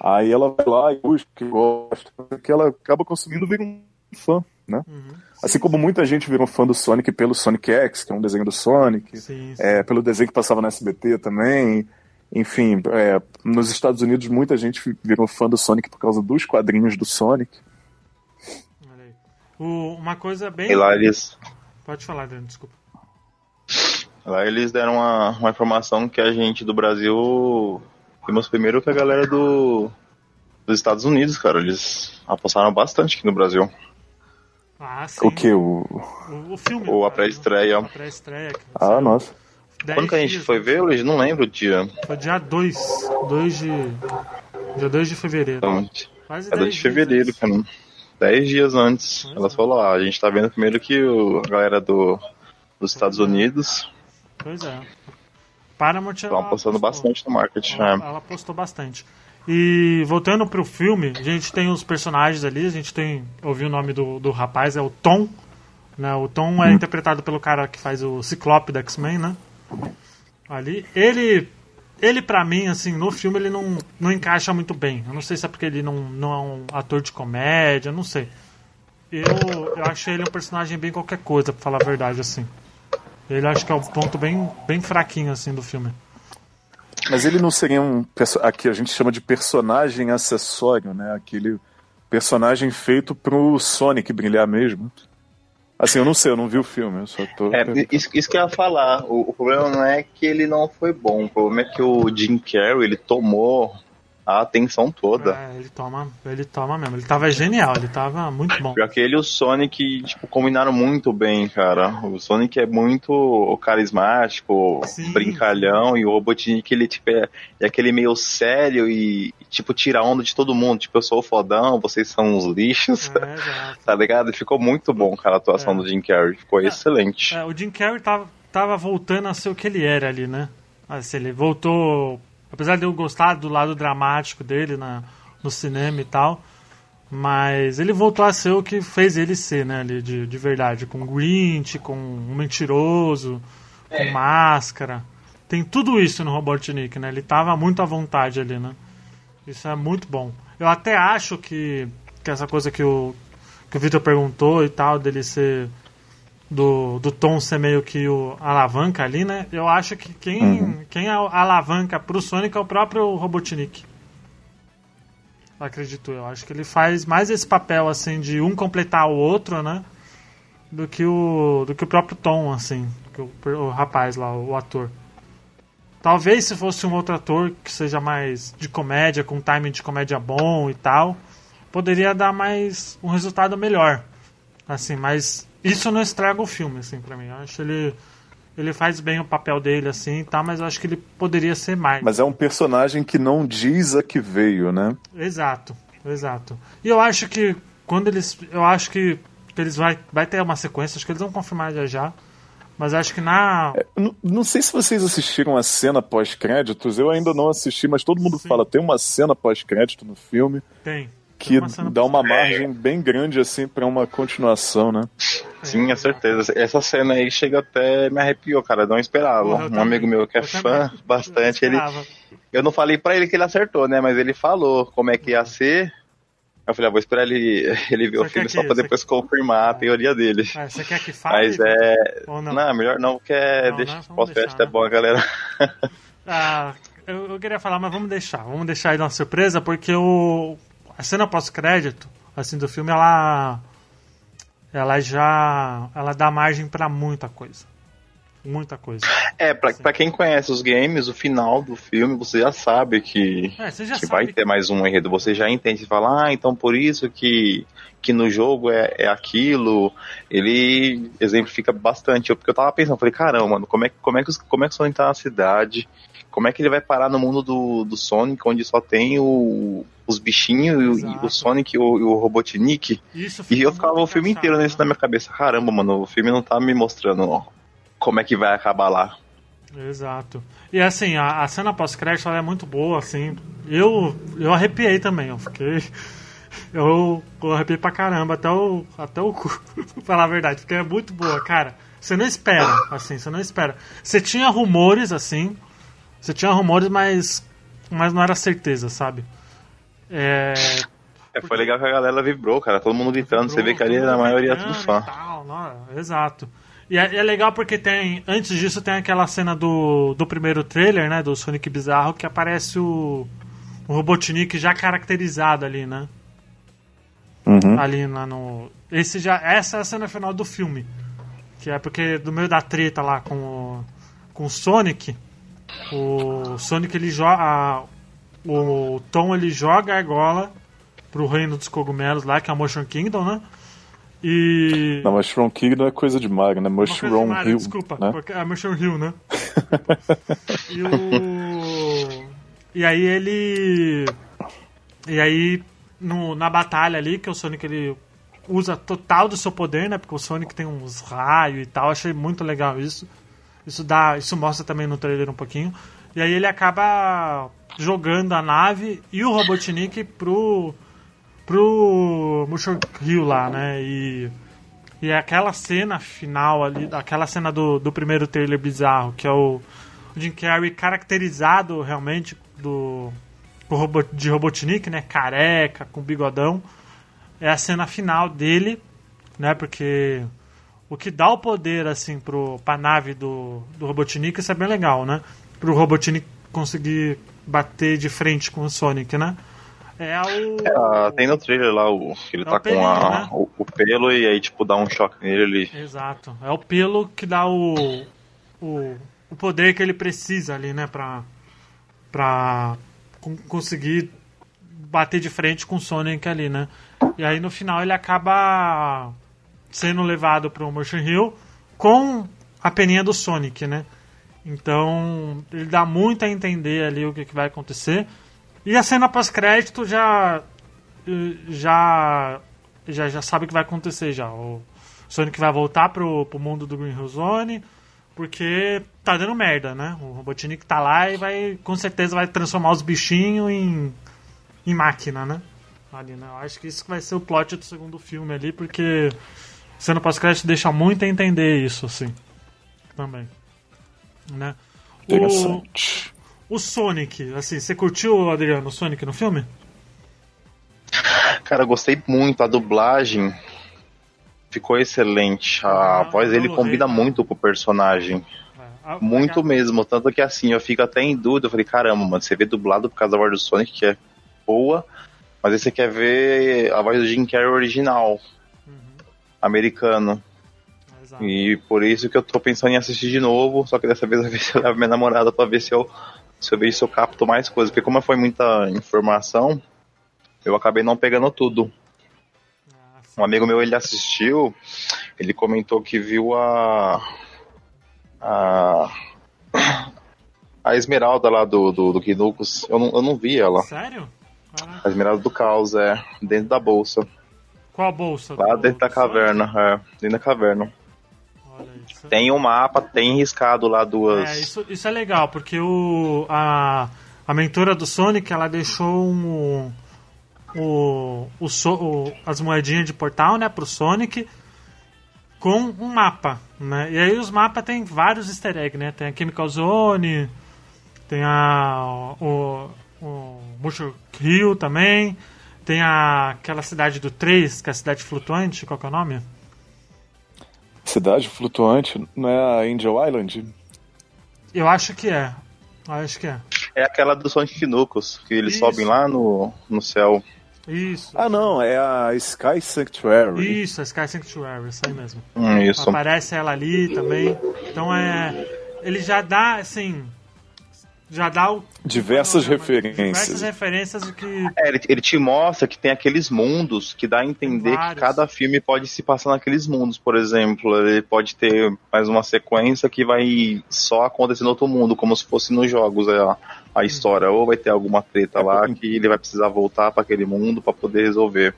Aí ela vai lá e busca, que gosta, que ela acaba conseguindo vir um fã, né? Uhum. Assim como muita gente virou fã do Sonic pelo Sonic X, que é um desenho do Sonic, Sim, sim. é, pelo desenho que passava na SBT também. Enfim, é, nos Estados Unidos muita gente virou fã do Sonic por causa dos quadrinhos do Sonic. Olha aí. O- uma coisa bem. E lá eles, Pode falar, Adriano, desculpa. lá eles deram uma, uma informação que a gente do Brasil vimos primeiro que a galera do, dos Estados Unidos, cara. Eles apostaram bastante aqui no Brasil. Ah, sim. O que? O... O, o filme. Ou a pré-estreia. A pré-estreia. Ah, nossa. 10 Quando que a gente dias, foi ver, Luiz? Não lembro o dia. Foi dia 2. 2 de. Dia 2 de fevereiro. Então, Quase é 10 de fevereiro, dias. cara. Dez dias antes. Pois Elas é. falaram, ah, a gente tá vendo primeiro que o, a galera do, dos Estados Unidos Pois é. Paramount estão apostando apostou. bastante no marketing. Ela, né? ela apostou bastante. E voltando pro filme, a gente tem os personagens ali, a gente tem. Ouvi o nome do, do rapaz, é o Tom. Né? O Tom é interpretado pelo cara que faz o Ciclope da X-Men, né? Ali. Ele. Ele, pra mim, assim, no filme ele não, não encaixa muito bem. Eu não sei se é porque ele não, não é um ator de comédia, não sei. Eu, eu achei ele um personagem bem qualquer coisa, pra falar a verdade, assim. Ele acho que é um ponto bem, bem fraquinho, assim, do filme. Mas ele não seria um. Aqui a gente chama de personagem acessório, né? Aquele personagem feito pro Sonic brilhar mesmo. Assim, eu não sei, eu não vi o filme, eu só tô. É, isso, isso que eu ia falar. O, o problema não é que ele não foi bom. O problema é que o Jim Carrey, ele tomou a atenção toda. É, ele toma, ele toma mesmo. Ele tava genial, ele tava muito bom. Pior que ele e o Sonic, tipo, combinaram muito bem, cara. O Sonic é muito carismático, Sim. brincalhão, e o Robotnik, ele, tipo, é, é aquele meio sério e, tipo, tira onda de todo mundo. Tipo, eu sou o fodão, vocês são uns lixos. É. Tá ligado? Ficou muito bom, cara, a atuação É. do Jim Carrey. Ficou excelente. É, o Jim Carrey tava, tava voltando a ser o que ele era ali, né? Assim, ele voltou. Apesar de eu gostar do lado dramático dele, na, no cinema e tal. Mas ele voltou a ser o que fez ele ser, né, ali, de, de verdade. Com Grinch, com um mentiroso, com é. máscara. Tem tudo isso no Robotnik, né? Ele tava muito à vontade ali, né? Isso é muito bom. Eu até acho que, que essa coisa que o, que o Victor perguntou e tal, dele ser. Do, do Tom ser meio que o alavanca ali, né? Eu acho que quem, uhum. quem é alavanca pro Sonic é o próprio Robotnik acredito eu. Acho que ele faz mais esse papel assim de um completar o outro, né? Do que o do que o próprio Tom, assim, o, o rapaz lá, o, o ator. Talvez se fosse um outro ator que seja mais de comédia, com um timing de comédia bom e tal, poderia dar mais um resultado melhor. Assim, mas isso não estraga o filme, assim, para mim. Eu acho ele ele faz bem o papel dele, assim, tá, mas eu acho que ele poderia ser mais. Mas é um personagem que não diz a que veio, né? Exato, exato. E eu acho que quando eles. Eu acho que, que eles vai, vai ter uma sequência, acho que eles vão confirmar já já. Mas acho que na. É, não, não, sei se vocês assistiram a cena pós-créditos, eu ainda não assisti, mas todo mundo Sim. fala, tem uma cena pós-crédito no filme. Tem que dá uma margem bem grande assim para uma continuação, né? Sim, é certeza. Essa cena aí chega até me arrepiou, cara. Não esperava. Porra, um amigo meu que é fã também. bastante, eu ele. Eu não falei para ele que ele acertou, né? Mas ele falou como é que ia ser. Eu falei, ah, vou esperar ele, ele ver você o filme só pra depois confirmar a teoria dele. Ah, você quer que fale? Mas é. Não? não? melhor não, porque é. Não, deixa, não, pós-crédito é né? bom, galera. Ah, eu, eu, queria falar, mas vamos deixar. Vamos deixar aí uma surpresa, porque o, a cena pós-crédito, assim, do filme, ela. Ela já. Ela dá margem para muita coisa. Muita coisa. É, pra, assim. pra quem conhece os games, o final do filme você já sabe que, é, já que sabe vai ter mais um enredo. Você já entende e fala, ah, então por isso que, que no jogo é, é aquilo. Ele exemplifica bastante. Porque eu tava pensando, falei, caramba, mano, como é, como é, que, como é que o Sonic tá na cidade? Como é que ele vai parar no mundo do, do Sonic, onde só tem o, os bichinhos e o, o, Sonic e o, o Robotnik? e eu ficava o filme inteiro né? nisso na minha cabeça. Caramba, mano, o filme não tá me mostrando ó, como é que vai acabar lá. Exato. E assim, a, a cena pós-crédito é muito boa, assim. Eu, eu arrepiei também, eu fiquei. Eu, eu arrepiei pra caramba, até o, até o cu, pra falar a verdade, porque é muito boa, cara. Você não espera, assim, você não espera. Você tinha rumores, assim, você tinha rumores, mas, mas não era certeza, sabe? É... é, foi legal que a galera vibrou, cara. Todo mundo gritando. Vibrou, você vê que ali a maioria é tudo fã. Tal, não, exato. E é, é, legal porque tem. Antes disso tem aquela cena do, do primeiro trailer, né? Do Sonic Bizarro, que aparece o, o Robotnik já caracterizado ali, né? Uhum. Ali na, no. Esse já, essa é a cena final do filme. Que é porque do meio da treta lá com o, com o Sonic o Sonic ele joga. O Tom ele joga a argola pro reino dos cogumelos lá, que é a Motion Kingdom, né? E. Não, Mushroom Kingdom é coisa de Mario, né? Mushroom de Hill. Desculpa, né? é Mushroom Hill, né? e o. E aí ele. E aí, no, na batalha ali, que o Sonic ele usa total do seu poder, né? Porque o Sonic tem uns raios e tal. Achei muito legal isso. Isso dá, isso mostra também no trailer um pouquinho. E aí ele acaba jogando a nave e o Robotnik pro pro Musho Hill lá, né? E e é aquela cena final ali, aquela cena do, do primeiro trailer bizarro, que é o, o Jim Carrey caracterizado realmente do, do de Robotnik, né? Careca, com bigodão. É a cena final dele, né? Porque o que dá o poder, assim, pro, pra nave do, do Robotnik, isso é bem legal, né? Pro Robotnik conseguir bater de frente com o Sonic, né? É o. É, tem no trailer lá o que ele é tá com a, né? o, o, pelo e aí, tipo, dá um choque nele. Ele... Exato. É o pelo que dá o, o, o poder que ele precisa ali, né? Pra, pra conseguir bater de frente com o Sonic ali, né? E aí no final ele acaba sendo levado para o Motion Hill com a peninha do Sonic, né? Então, ele dá muito a entender ali o que, que vai acontecer. E a cena pós-crédito já, já já já sabe o que vai acontecer já. O Sonic vai voltar pro, pro mundo do Green Hill Zone porque tá dando merda, né? O Robotnik tá lá e vai com certeza vai transformar os bichinhos em em máquina, né? Ali, né? Eu acho que isso vai ser o plot do segundo filme ali, porque sendo pós-crédito deixa muito a entender isso, assim. Também. Né? Interessante. O, o Sonic, assim, você curtiu, Adriano, o Sonic no filme? Cara, eu gostei muito. A dublagem ficou excelente. A ah, voz dele combina muito com o personagem. É, muito mesmo. Tanto que assim, eu fico até em dúvida. Eu falei, caramba, mano, você vê dublado por causa da voz do Sonic, que é boa. Mas aí você quer ver a voz do Jim Carrey original. Americano. Exato. E por isso que eu tô pensando em assistir de novo. Só que dessa vez eu vou levar minha namorada pra ver se eu, se eu vejo se eu capto mais coisas. Porque como foi muita informação, eu acabei não pegando tudo. Um amigo meu, ele assistiu, ele comentou que viu a. a. a Esmeralda lá do, do, do Kinucos. Eu não, eu não vi ela. Sério? Ah. A Esmeralda do Caos, é. Dentro da bolsa. Qual bolsa? Lá dentro da caverna, é. Dentro da caverna. É tem um mapa, tem riscado lá duas. É, isso, isso é legal, porque o, a, a mentora do Sonic, ela deixou um o, o, o, as moedinhas de portal, né, pro Sonic com um mapa, né? E aí os mapas tem vários easter eggs, né? Tem a Chemical Zone, tem a o, o Mushu Hill também, tem a, aquela cidade do 3, que é a cidade flutuante, qual que é o nome? Cidade flutuante, não é a Angel Island? Eu acho que é. Eu acho que é. É aquela do Sonic Knuckles, que eles Isso. sobem lá no, no céu. Isso. Ah, não, é a Sky Sanctuary. Isso, a Sky Sanctuary, isso aí mesmo. Hum, isso. Aparece ela ali também. Então é. Ele já dá, assim. Já dá o. Diversas referências. Diversas referências do que. É, ele, ele, te mostra que tem aqueles mundos que dá a entender que cada filme pode se passar naqueles mundos, por exemplo. Ele pode ter mais uma sequência que vai só acontecer no outro mundo, como se fosse nos jogos. É, a história, ou vai ter alguma treta lá que ele vai precisar voltar para aquele mundo para poder resolver.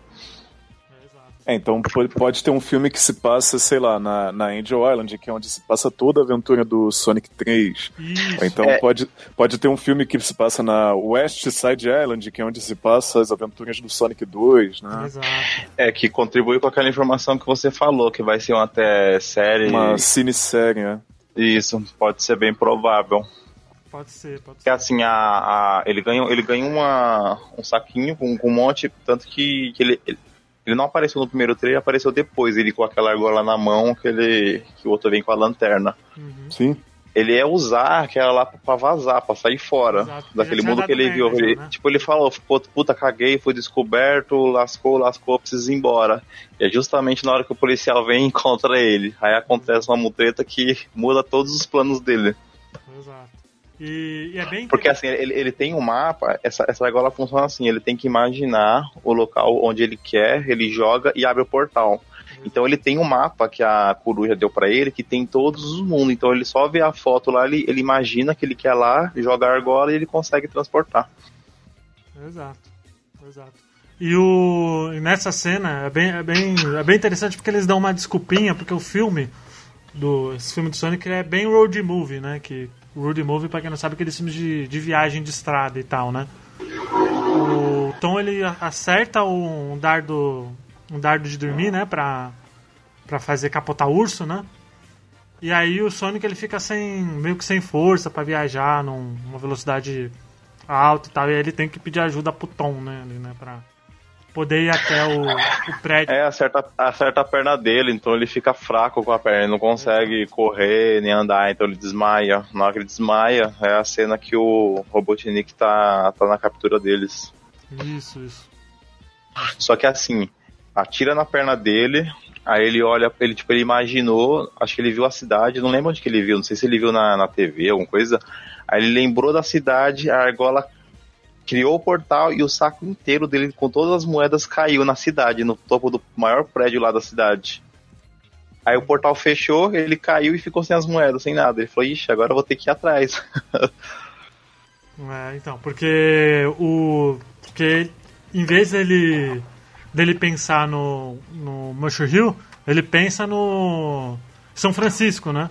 É, então pode ter um filme que se passa, sei lá, na, na Angel Island, que é onde se passa toda a aventura do Sonic 3. Ou então é. pode, pode ter um filme que se passa na West Side Island, que é onde se passa as aventuras do Sonic 2, né? Exato. É, que contribui com aquela informação que você falou, que vai ser uma até série. Uma cine-série, né? Isso, pode ser bem provável. Pode ser, pode ser. Que assim, a, a, ele ganha, ele ganha uma, um saquinho com, com um monte, tanto que, que ele, ele, ele, não apareceu no primeiro trailer, apareceu depois, ele com aquela argola na mão, que, ele, que o outro vem com a lanterna. Uhum. Sim. Ele é usar aquela lá pra vazar, pra sair fora Exato. daquele mundo que ele viu. Ele, né? Tipo, ele falou, puta, caguei, foi descoberto, lascou, lascou, preciso ir embora. E é justamente na hora que o policial vem e encontra ele. Aí acontece uma mutreta que muda todos os planos dele. E, e é bem Porque assim, ele, ele tem um mapa, essa, essa argola funciona assim, ele tem que imaginar o local onde ele quer, ele joga e abre o portal. Uhum. Então ele tem um mapa que a coruja deu para ele que tem todos os mundos. Então ele só vê a foto lá, ele, ele imagina que ele quer lá, joga a argola e ele consegue transportar. Exato, exato. E, o, e nessa cena é bem, é, bem, é bem interessante porque eles dão uma desculpinha, porque o filme do esse filme do Sonic é bem road movie, né? Que road movie, para quem não sabe, aqueles filmes de, de viagem de estrada e tal, né? O Tom ele acerta um dardo um dardo de dormir, né, pra, pra fazer capotar urso, né? E aí o Sonic ele fica sem meio que sem força para viajar numa velocidade alta e tal, e aí ele tem que pedir ajuda pro Tom, né, ali, né, pra poder ir até o, o prédio. É, acerta, acerta a perna dele, então ele fica fraco com a perna, ele não consegue correr nem andar, então ele desmaia. Na hora que ele desmaia, é a cena que o Robotnik tá, tá na captura deles. Isso, isso. Só que assim, atira na perna dele, aí ele olha, ele tipo, ele imaginou, acho que ele viu a cidade, não lembro onde que ele viu, não sei se ele viu na, na TV, alguma coisa. Aí ele lembrou da cidade, a argola criou o portal e o saco inteiro dele com todas as moedas caiu na cidade, no topo do maior prédio lá da cidade. Aí o portal fechou, ele caiu e ficou sem as moedas, sem nada. Ele falou, ixi, agora eu vou ter que ir atrás. é, então, porque o. Porque em vez dele, dele pensar no, no Mushroom Hill, ele pensa no São Francisco, né?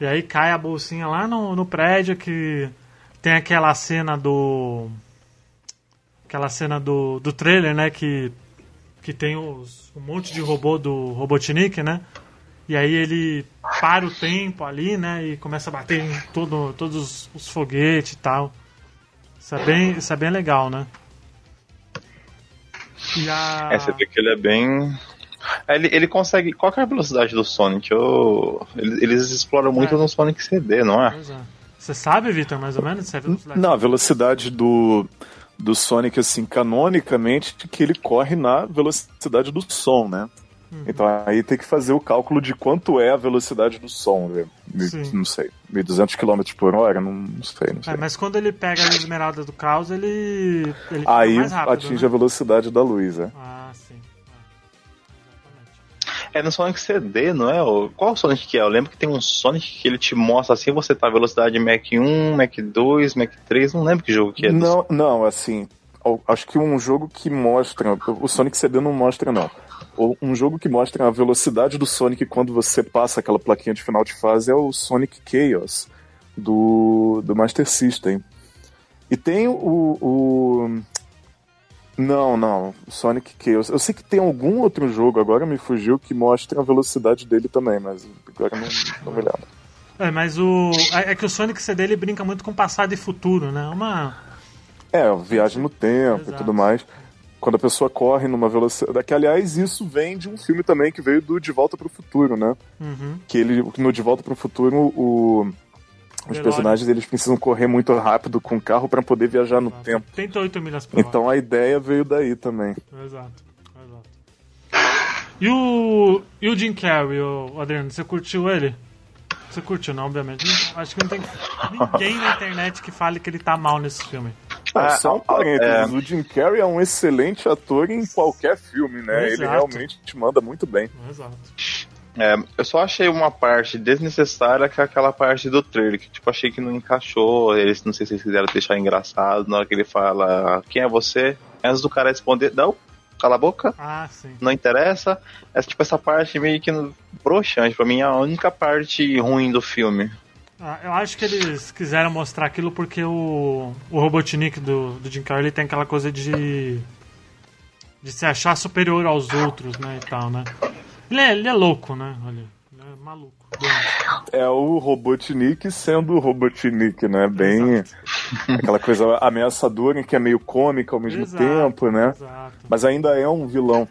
E aí cai a bolsinha lá no, no prédio que tem aquela cena do aquela cena do, do trailer, né? Que, que tem os, um monte de robô do Robotnik, né? E aí ele para o tempo ali, né? E começa a bater em todo, todos os foguetes e tal. Isso é bem, isso é bem legal, né? E a... É, você vê que ele é bem. É, ele, ele consegue. Qual é a velocidade do Sonic? Eu... Eles exploram muito é. no Sonic CD, não é? é. Você sabe, Victor, mais ou menos? É a velocidade? Não, a velocidade do, do Sonic, assim, canonicamente, que ele corre na velocidade do som, né? Uhum. Então aí tem que fazer o cálculo de quanto é a velocidade do som, né? não sei, 1.200 km por hora, não, não sei, não sei. É, mas quando ele pega a esmeralda do caos, ele, ele aí rápido, atinge né? a velocidade da luz, é. Ah. É, no Sonic CD, não é? Qual Sonic que é? Eu lembro que tem um Sonic que ele te mostra assim, você tá velocidade Mac 1, Mac 2, Mac 3, não lembro que jogo que é. Não, não, assim, acho que um jogo que mostra, o Sonic CD não mostra não um jogo que mostra a velocidade do Sonic quando você passa aquela plaquinha de final de fase é o Sonic Chaos do, do Master System. E tem o, o. Não, não. Sonic Chaos. Eu sei que tem algum outro jogo, agora me fugiu, que mostra a velocidade dele também, mas agora não, não me lembro. É, mas o. É, é que o Sonic CD ele brinca muito com passado e futuro, né? Uma. É, viagem no tempo Exato. e tudo mais quando a pessoa corre numa velocidade. Que, aliás, isso vem de um filme também que veio do De Volta para o Futuro, né? Uhum. Que ele, no De Volta para o Futuro, o, os personagens eles precisam correr muito rápido com o carro para poder viajar no tempo. 38 milhas por hora. Então a ideia veio daí também. Exato, exato. E o, e o Jim Carrey, o Adriano, você curtiu ele? Você curtiu, não, obviamente. Acho que não tem ninguém na internet que fale que ele tá mal nesse filme. Ah, só um parênteses, é... o Jim Carrey é um excelente ator em qualquer filme, né? Exato. Ele realmente te manda muito bem. Exato. É, eu só achei uma parte desnecessária que é aquela parte do trailer, que tipo, achei que não encaixou. Eles não sei se eles quiseram deixar engraçado na hora que ele fala quem é você? Antes do cara responder, não, cala a boca. Ah, sim. Não interessa. É tipo essa parte meio que broxante, pra mim é a única parte ruim do filme. Ah, eu acho que eles quiseram mostrar aquilo porque o, o Robotnik do, do Jim Carrey tem aquela coisa de de se achar superior aos outros, né, e tal, né? Ele é, ele é louco, né? Olha, ele é maluco. É o Robotnik sendo o Robotnik, né? Bem Exato. aquela coisa ameaçadora que é meio cômica ao mesmo Exato. tempo, né? Exato. Mas ainda é um vilão.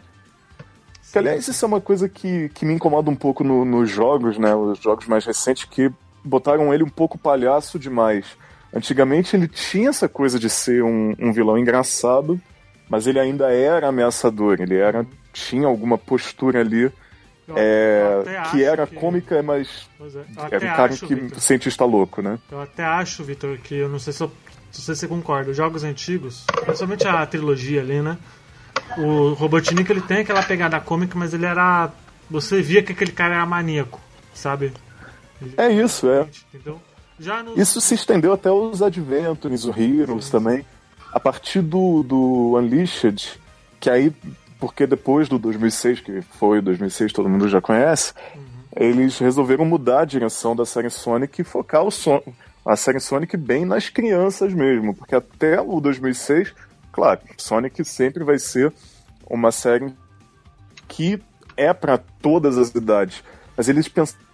Que, aliás, isso é uma coisa que, que me incomoda um pouco no, nos jogos, né? Os jogos mais recentes que botaram ele um pouco palhaço demais. Antigamente ele tinha essa coisa de ser um, um vilão engraçado, mas ele ainda era ameaçador, ele era tinha alguma postura ali é, que era que... cômica, mas é, era um cara acho, que Victor, cientista louco, né? Eu até acho, Vitor, que eu não sei se, eu, se você concorda, os jogos antigos, principalmente a trilogia ali, né? O Robotnik ele tem aquela pegada cômica, mas ele era. Você via que aquele cara era maníaco, sabe? É isso, é. Isso se estendeu até os Adventures, o Heroes sim, também. A partir do, do Unleashed, que aí, porque depois do 2006, que foi o 2006, todo mundo já conhece, uhum. eles resolveram mudar a direção da série Sonic e focar o son a série Sonic bem nas crianças mesmo, porque até o 2006, claro, Sonic sempre vai ser uma série que é para todas as idades, mas eles pensaram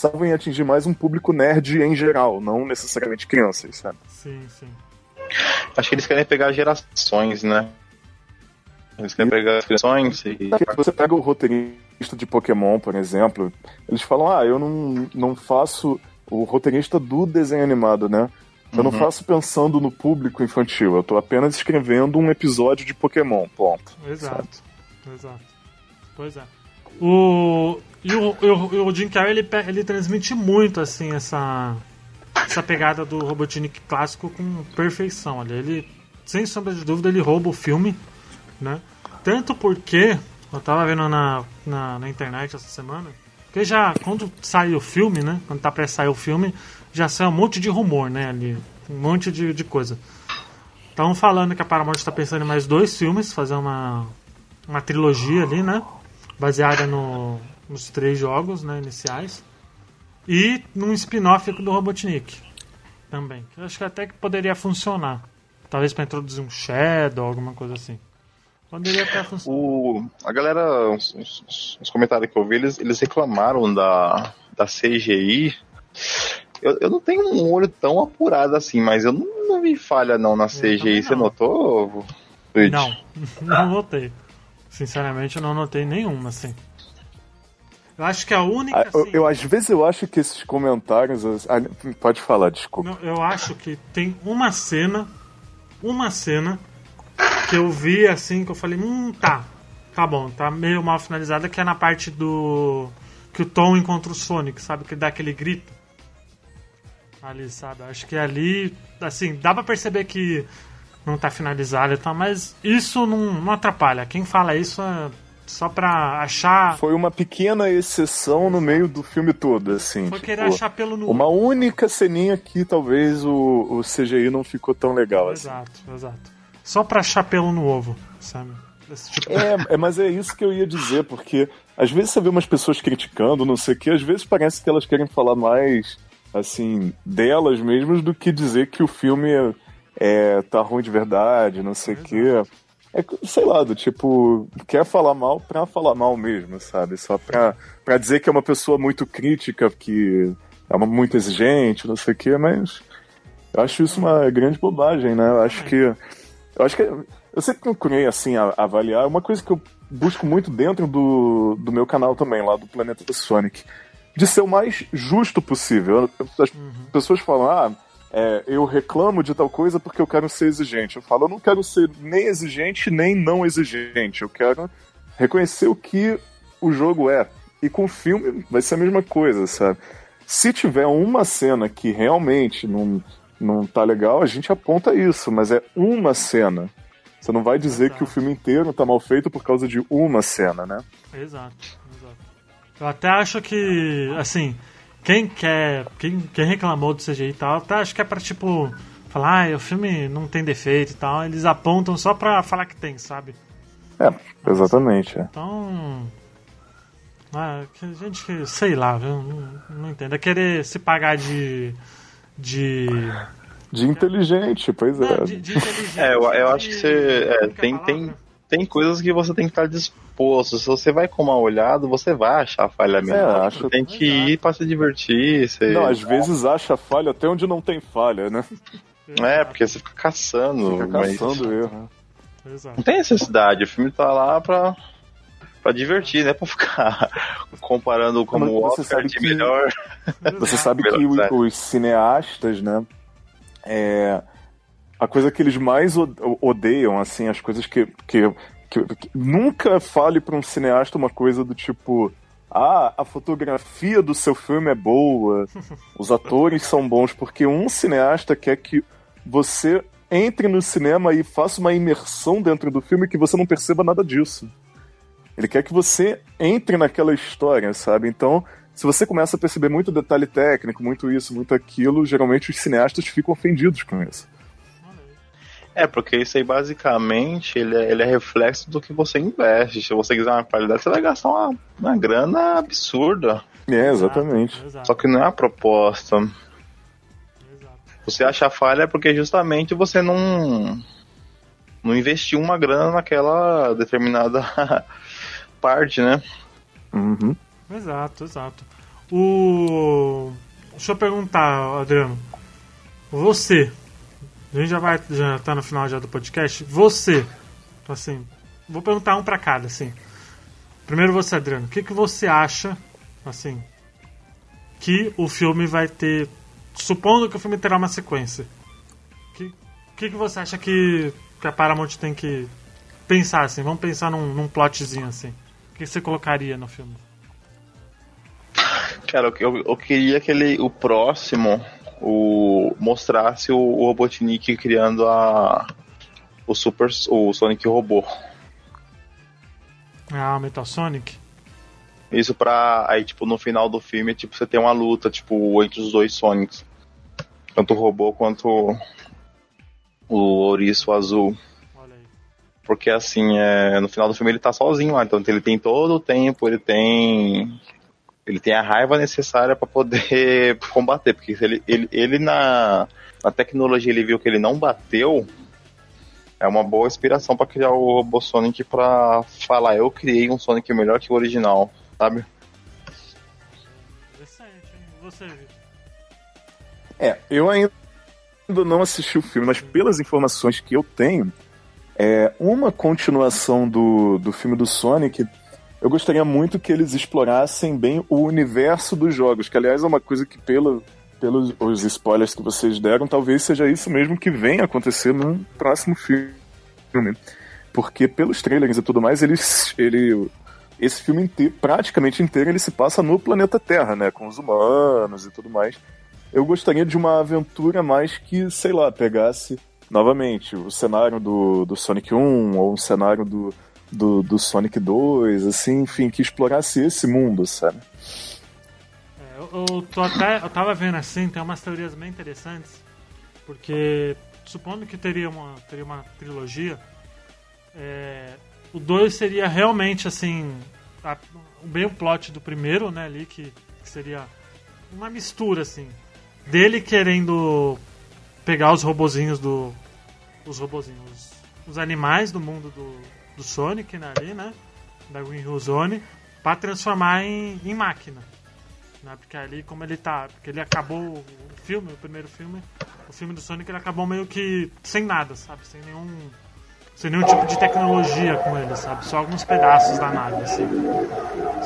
pensavam em atingir mais um público nerd em geral, não necessariamente crianças, sabe? Sim, sim. Acho que eles querem pegar gerações, né? Eles querem pegar gerações e. Você pega o roteirista de Pokémon, por exemplo, eles falam: ah, eu não, não faço. O roteirista do desenho animado, né? Eu uhum. não faço pensando no público infantil, eu tô apenas escrevendo um episódio de Pokémon, ponto. Exato, sabe? exato. Pois é. O, e o, o, o Jim Carrey, ele, ele transmite muito, assim, essa, essa pegada do Robotnik clássico com perfeição. Olha, ele, sem sombra de dúvida, ele rouba o filme, né? Tanto porque, eu tava vendo na, na, na internet essa semana, que já, quando sai o filme, né? Quando tá pra sair o filme, já sai um monte de rumor, né? Ali, um monte de, de coisa. Estão falando que a Paramount está pensando em mais dois filmes, fazer uma, uma trilogia ali, né? Baseada no, nos três jogos né, iniciais. E num spin-off do Robotnik também. Eu acho que até que poderia funcionar. Talvez para introduzir um Shadow, alguma coisa assim. Poderia até funcionar. O, a galera, os, os, os, comentários que eu vi, eles, eles reclamaram da, da CGI. Eu, eu não tenho um olho tão apurado assim, mas eu não, não vi falha não na CGI. Você notou? Luigi? Não, não notei. Sinceramente, eu não notei nenhuma, assim. Eu acho que a única. Ah, assim, eu, eu, às vezes eu acho que esses comentários. Ah, pode falar, desculpa. Não, eu acho que tem uma cena. Uma cena que eu vi assim, que eu falei, hum, tá. Tá bom, tá meio mal finalizada, que é na parte do. Que o Tom encontra o Sonic, sabe? Que dá aquele grito. Ali, sabe? Acho que ali, assim, dá pra perceber que não tá finalizado e tal, mas isso não, não atrapalha. Quem fala isso é só pra achar. Foi uma pequena exceção no meio do filme todo, assim. Foi tipo, querer achar pelo. Uma única ceninha que talvez o, o CGI não ficou tão legal exato, assim. Exato, exato. Só pra achar pelo no ovo, sabe? Tipo... É, é, mas é isso que eu ia dizer, porque às vezes você vê umas pessoas criticando, não sei o que, às vezes parece que elas querem falar mais, assim, delas mesmas do que dizer que o filme é, é tá ruim de verdade, não sei o que. É, sei lá, do tipo, quer falar mal pra falar mal mesmo, sabe? Só pra, pra dizer que é uma pessoa muito crítica, que é uma, muito exigente, não sei o que, mas eu acho isso uma grande bobagem, né? Eu acho que. Eu acho que. Eu sempre procurei, assim, a, avaliar. Uma coisa que eu busco muito dentro do, do meu canal também, lá do Planeta Sonic, de ser o mais justo possível. As uhum. pessoas falam, ah é, eu reclamo de tal coisa porque eu quero ser exigente. Eu falo, eu não quero ser nem exigente nem não exigente. Eu quero reconhecer o que o jogo é. E com o filme vai ser a mesma coisa, sabe? Se tiver uma cena que realmente não, não tá legal, a gente aponta isso, mas é uma cena. Você não vai dizer exato. que o filme inteiro tá mal feito por causa de uma cena, né? Exato, exato. Eu até acho que, assim, quem quer. Quem, quem reclamou do CGI e tal, até acho que é pra tipo. Falar, ah, o filme não tem defeito e tal. Eles apontam só pra falar que tem, sabe? É, exatamente. É. Então. Ah, gente que. Sei lá, viu? Não, não entendo. É querer se pagar de. De. De inteligente, pois é. De, de inteligente, é, eu, eu acho que você. É, tem, tem, tem coisas que você tem que estar disposto. Se você vai com uma olhada, você vai achar falha mesmo. É, acho... Tem que ir para se divertir. Você... Não, às vezes acha falha até onde não tem falha, né? É, porque você fica caçando. Fica caçando mas... erro. Não tem necessidade, o filme tá lá pra, pra divertir, né? Pra ficar comparando como o Oscar de que... melhor. Você sabe que os cineastas, né? É, a coisa que eles mais odeiam, assim, as coisas que, que, que, que nunca fale para um cineasta uma coisa do tipo ah, a fotografia do seu filme é boa, os atores são bons, porque um cineasta quer que você entre no cinema e faça uma imersão dentro do filme que você não perceba nada disso. Ele quer que você entre naquela história, sabe? Então, se você começa a perceber muito detalhe técnico, muito isso, muito aquilo, geralmente os cineastas ficam ofendidos com isso. É, porque isso aí basicamente ele é, ele é reflexo do que você investe. Se você quiser uma qualidade, você vai gastar uma, uma grana absurda. É, exatamente. Exato, Só que não é a proposta. Exato. Você acha falha porque justamente você não não investiu uma grana naquela determinada parte, né? Uhum. Exato, exato. O deixa eu perguntar, Adriano. Você a gente já vai já tá no final já do podcast. Você, assim, vou perguntar um para cada, assim. Primeiro você, Adriano, o que que você acha, assim, que o filme vai ter, supondo que o filme terá uma sequência. O que, que que você acha que, que a Paramount tem que pensar assim? Vamos pensar num, num plotzinho assim. O que você colocaria no filme? Cara, eu, eu queria que ele, o próximo o mostrasse o, o Robotnik criando a o Super o Sonic robô. Ah, Metal Sonic. Isso pra. Aí, tipo, no final do filme, tipo, você tem uma luta, tipo, entre os dois Sonics. Tanto o robô quanto o ouriço azul. Porque assim, é, no final do filme ele tá sozinho lá, então ele tem todo o tempo, ele tem ele tem a raiva necessária para poder combater, porque ele, ele, ele na, na tecnologia ele viu que ele não bateu, é uma boa inspiração para criar o robô Sonic pra falar, eu criei um Sonic melhor que o original, sabe? Interessante? Você, É, eu ainda não assisti o filme, mas pelas informações que eu tenho, é uma continuação do, do filme do Sonic. Eu gostaria muito que eles explorassem bem o universo dos jogos, que aliás é uma coisa que, pelo, pelos os spoilers que vocês deram, talvez seja isso mesmo que venha acontecer no próximo filme. Porque pelos trailers e tudo mais, eles, ele, esse filme inteiro, praticamente inteiro ele se passa no planeta Terra, né? Com os humanos e tudo mais. Eu gostaria de uma aventura mais que, sei lá, pegasse novamente o cenário do, do Sonic 1 ou um cenário do, do, do Sonic 2, assim, enfim, que explorasse esse mundo, sabe? eu, eu, tô até, eu tava vendo assim, tem umas teorias bem interessantes, porque supondo que teria uma, teria uma trilogia, é, o 2 seria realmente assim, a, bem o plot do primeiro, né, ali, que, que seria uma mistura, assim, dele querendo pegar os robozinhos do. Os robozinhos. Os animais do mundo do, do Sonic, né, ali, né? Da Green Hill Zone, pra transformar em, em máquina. Né? Porque ali, como ele tá. Porque ele acabou o filme, o primeiro filme, o filme do Sonic, ele acabou meio que sem nada, sabe? Sem nenhum. Sem nenhum tipo de tecnologia com ele, sabe? Só alguns pedaços da nave, assim.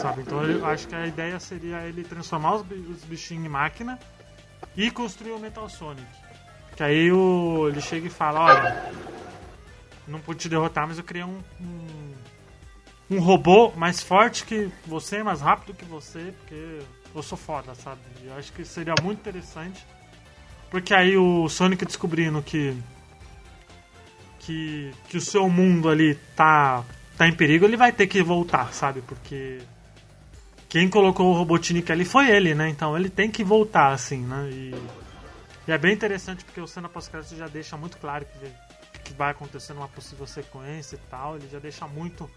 Sabe? Então eu acho que a ideia seria ele transformar os, os bichinhos em máquina e construir o Metal Sonic. Que aí o, ele chega e fala, olha, não pude te derrotar, mas eu criei um, um, um robô mais forte que você, mais rápido que você, porque eu sou foda, sabe? Eu acho que seria muito interessante. Porque aí o Sonic descobrindo que. Que, que o seu mundo ali tá, tá em perigo, ele vai ter que voltar, sabe? Porque quem colocou o Robotnik ali foi ele, né? Então ele tem que voltar, assim, né? E, e é bem interessante porque o cena pós-crédito já deixa muito claro que, que vai acontecer numa possível sequência e tal. Ele já deixa muito,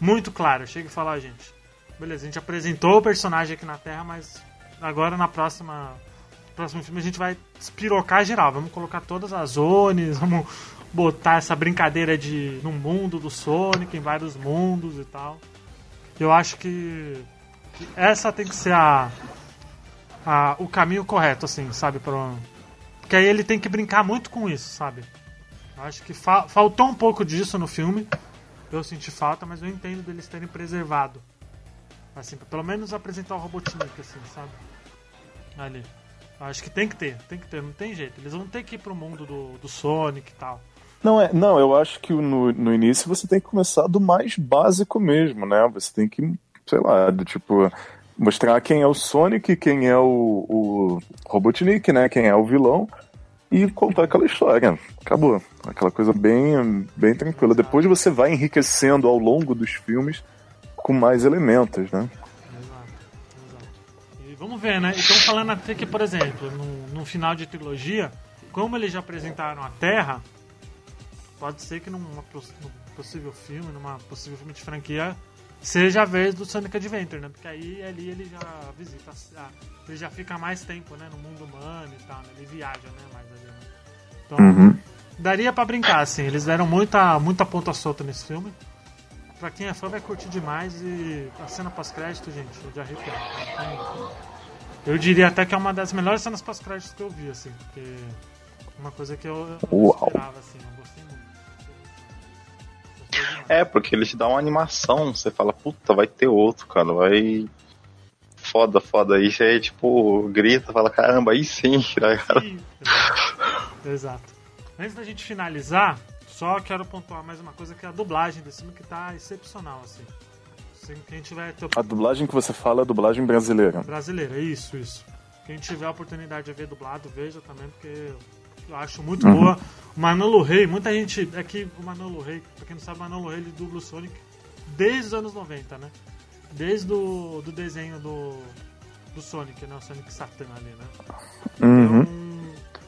muito claro. Chega e fala, gente, beleza, a gente apresentou o personagem aqui na Terra, mas agora na próxima próximo filme a gente vai espirocar geral. Vamos colocar todas as zones, vamos botar essa brincadeira de no mundo do Sonic, em vários mundos e tal. Eu acho que, essa tem que ser a, a, o caminho correto, assim, sabe? Pra, porque aí ele tem que brincar muito com isso, sabe? Acho que fa faltou um pouco disso no filme. Eu senti falta, mas eu entendo deles terem preservado Assim, pra pelo menos apresentar o Robotnik, assim, sabe? Ali. Acho que tem que ter, tem que ter, não tem jeito. Eles vão ter que ir pro mundo do, do Sonic e tal. Não, é, não, eu acho que no, no início você tem que começar do mais básico mesmo, né? Você tem que, sei lá, do tipo, mostrar quem é o Sonic, quem é o, o Robotnik, né? Quem é o vilão e contar aquela história. Acabou. Aquela coisa bem, bem tranquila. Depois você vai enriquecendo ao longo dos filmes com mais elementos, né? Exato, exato. E vamos ver, né? Então falando até que, por exemplo, no, no final de trilogia, como eles já apresentaram a Terra, pode ser que num possível filme, numa possível filme de franquia, seja a vez do Sonic Adventure, né? Porque aí ali ele já visita, ele já fica mais tempo, né? No mundo humano e tal, né? Ele viaja, né? Mais ali, né? Então, uhum. daria para brincar, assim. Eles deram muita, muita ponta solta nesse filme pra quem é fã vai curtir demais e a cena pós-crédito, gente, é de arrepiar. Eu diria até que é uma das melhores cenas pós-créditos que eu vi, assim, porque é uma coisa que eu não esperava, assim, muito. É, porque ele te dá uma animação, você fala, puta, vai ter outro, cara, vai. Foda, foda. Aí você, tipo, grita, fala, caramba, aí sim, cara. Sim, exato. exato. Antes da gente finalizar, só quero pontuar mais uma coisa que é a dublagem desse filme que tá excepcional, assim. Quem tiver A dublagem que você fala é a dublagem brasileira. Brasileira, isso, isso. Quem tiver a oportunidade de ver dublado, veja também, porque eu acho muito uhum. boa. O Manolo Rey, muita gente. É que o Manolo Rey, pra quem não sabe, o Manolo Rey ele dubla o Sonic desde os anos 90, né? Desde o do desenho do, do Sonic, né? O Sonic Satan ali, né? Uhum. Então,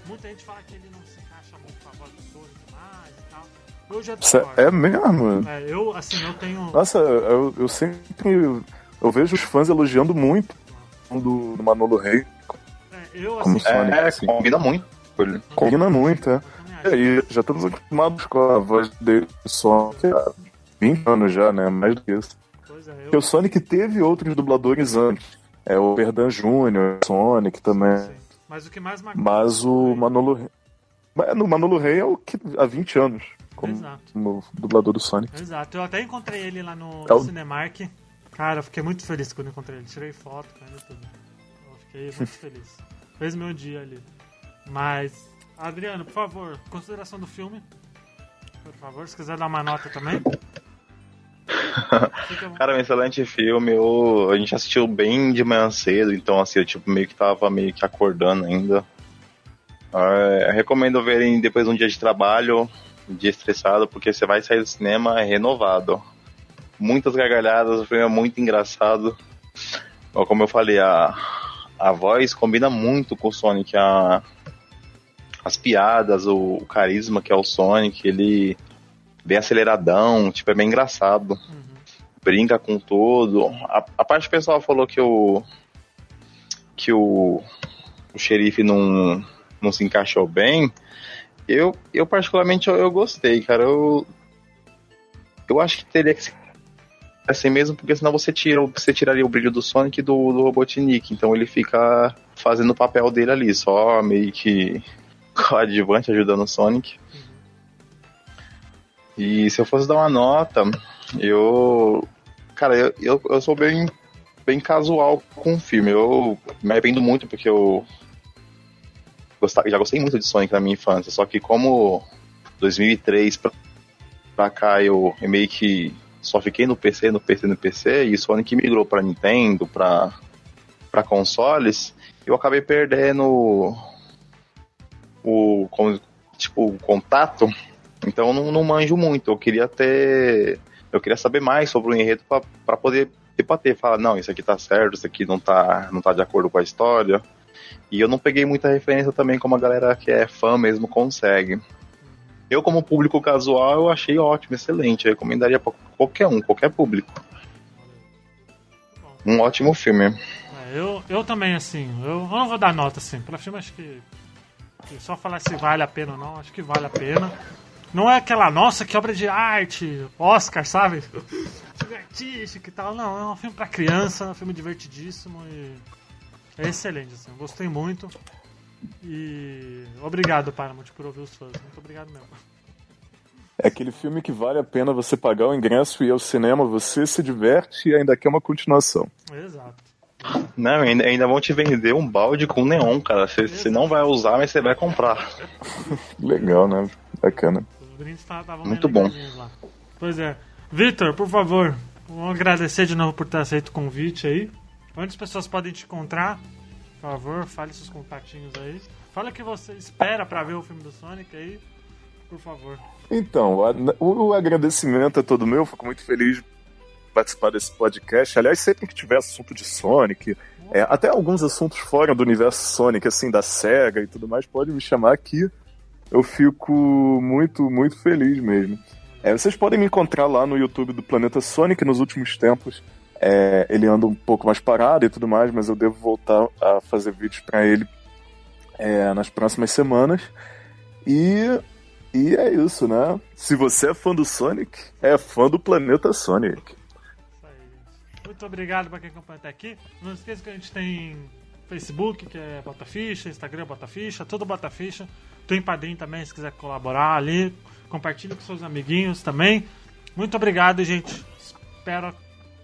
muita gente fala que ele não se encaixa muito com a voz do Sonic mais e tal. Eu já É mesmo? É, eu, assim, eu tenho. Nossa, eu, eu sempre. Eu vejo os fãs elogiando muito do, do Manolo Rei. É, eu, assim, como Sonic, é, assim. combina muito. Combina muito, é. É, já estamos acostumados com a voz dele Sonic há 20 anos já, né? Mais do que isso. É. Porque o Sonic teve outros dubladores antes. É o Perdan Jr., Sonic também. Sim. Mas o que mais Mas o Manolo Rey. No Manolo Rey é o que há 20 anos. Como, Exato. como dublador do Sonic. Exato. Eu até encontrei ele lá no, é o... Cinemark. Cara, eu fiquei muito feliz quando encontrei ele. Tirei foto, cara, tudo. Eu fiquei muito feliz. Fez meu dia ali. Mas, Adriano, por favor, consideração do filme. Por favor, se quiser dar uma nota também. Cara, um excelente filme. Eu, a gente assistiu bem de manhã cedo, então assim, eu tipo, meio que tava meio que acordando ainda. É, recomendo verem depois de um dia de trabalho, um dia estressado, porque você vai sair do cinema renovado. Muitas gargalhadas, o filme é muito engraçado. Como eu falei, a, a voz combina muito com o Sonic. A, as piadas, o, o carisma que é o Sonic, ele bem aceleradão, tipo, é bem engraçado. Uhum. Brinca com tudo. A, a parte pessoal falou que o. que o. o xerife não, não se encaixou bem. Eu, eu particularmente, eu, eu gostei, cara. Eu. Eu acho que teria que ser assim mesmo, porque senão você tira você tiraria o brilho do Sonic do, do Robotnik. Então ele fica fazendo o papel dele ali, só meio que coadjuvante ajudando o Sonic. E se eu fosse dar uma nota, eu. Cara, eu, eu, eu sou bem, bem casual com o filme. Eu me arrependo muito porque eu. Já gostei muito de Sonic na minha infância, só que como 2003 pra, pra cá eu meio que só fiquei no PC, no PC, no PC, e Sonic migrou pra Nintendo, pra, pra consoles, eu acabei perdendo o, tipo, o contato então eu não, não manjo muito. Eu queria ter. Eu queria saber mais sobre o enredo para poder debater, falar, não, isso aqui tá certo, isso aqui não tá, não tá de acordo com a história. E eu não peguei muita referência também como a galera que é fã mesmo consegue. Eu, como público casual, eu achei ótimo, excelente. Eu recomendaria para qualquer um, qualquer público. Um ótimo filme. É, eu, eu também, assim, eu, eu não vou dar nota, assim. Para filme, acho que. Só falar se vale a pena ou não, acho que vale a pena. Não é aquela, nossa, que obra de arte, Oscar, sabe? filme artístico e tal. Não, é um filme pra criança, um filme divertidíssimo e é excelente, assim. Gostei muito. E obrigado, Paramount, por ouvir os fãs. Muito obrigado mesmo. É aquele filme que vale a pena você pagar o ingresso e ir ao cinema, você se diverte e ainda quer uma continuação. Exato. Não, ainda, ainda vão te vender um balde com neon, cara. Você não vai usar, mas você vai comprar. Legal, né? Bacana brindes estavam Muito bom. Lá. Pois é. Vitor, por favor, vamos agradecer de novo por ter aceito o convite aí. Onde as pessoas podem te encontrar? Por favor, fale seus contatinhos aí. Fala que você espera para ver o filme do Sonic aí, por favor. Então, o, agradecimento é todo meu. Fico muito feliz participar desse podcast. Aliás, sempre que tiver assunto de Sonic, é, até alguns assuntos fora do universo Sonic, assim, da SEGA e tudo mais, pode me chamar aqui eu fico muito, muito feliz mesmo. É, vocês podem me encontrar lá no YouTube do Planeta Sonic nos últimos tempos. É, ele anda um pouco mais parado e tudo mais, mas eu devo voltar a fazer vídeos para ele é, nas próximas semanas. E, e é isso, né? Se você é fã do Sonic, é fã do Planeta Sonic. Muito obrigado para quem acompanha até aqui. Não esqueça que a gente tem Facebook, que é Bota Ficha, Instagram Bota Ficha, tudo Bota Ficha. Tem padrinho também, se quiser colaborar ali. Compartilhe com seus amiguinhos também. Muito obrigado, gente. Espero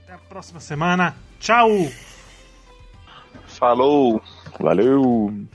até a próxima semana. Tchau! Falou! Valeu!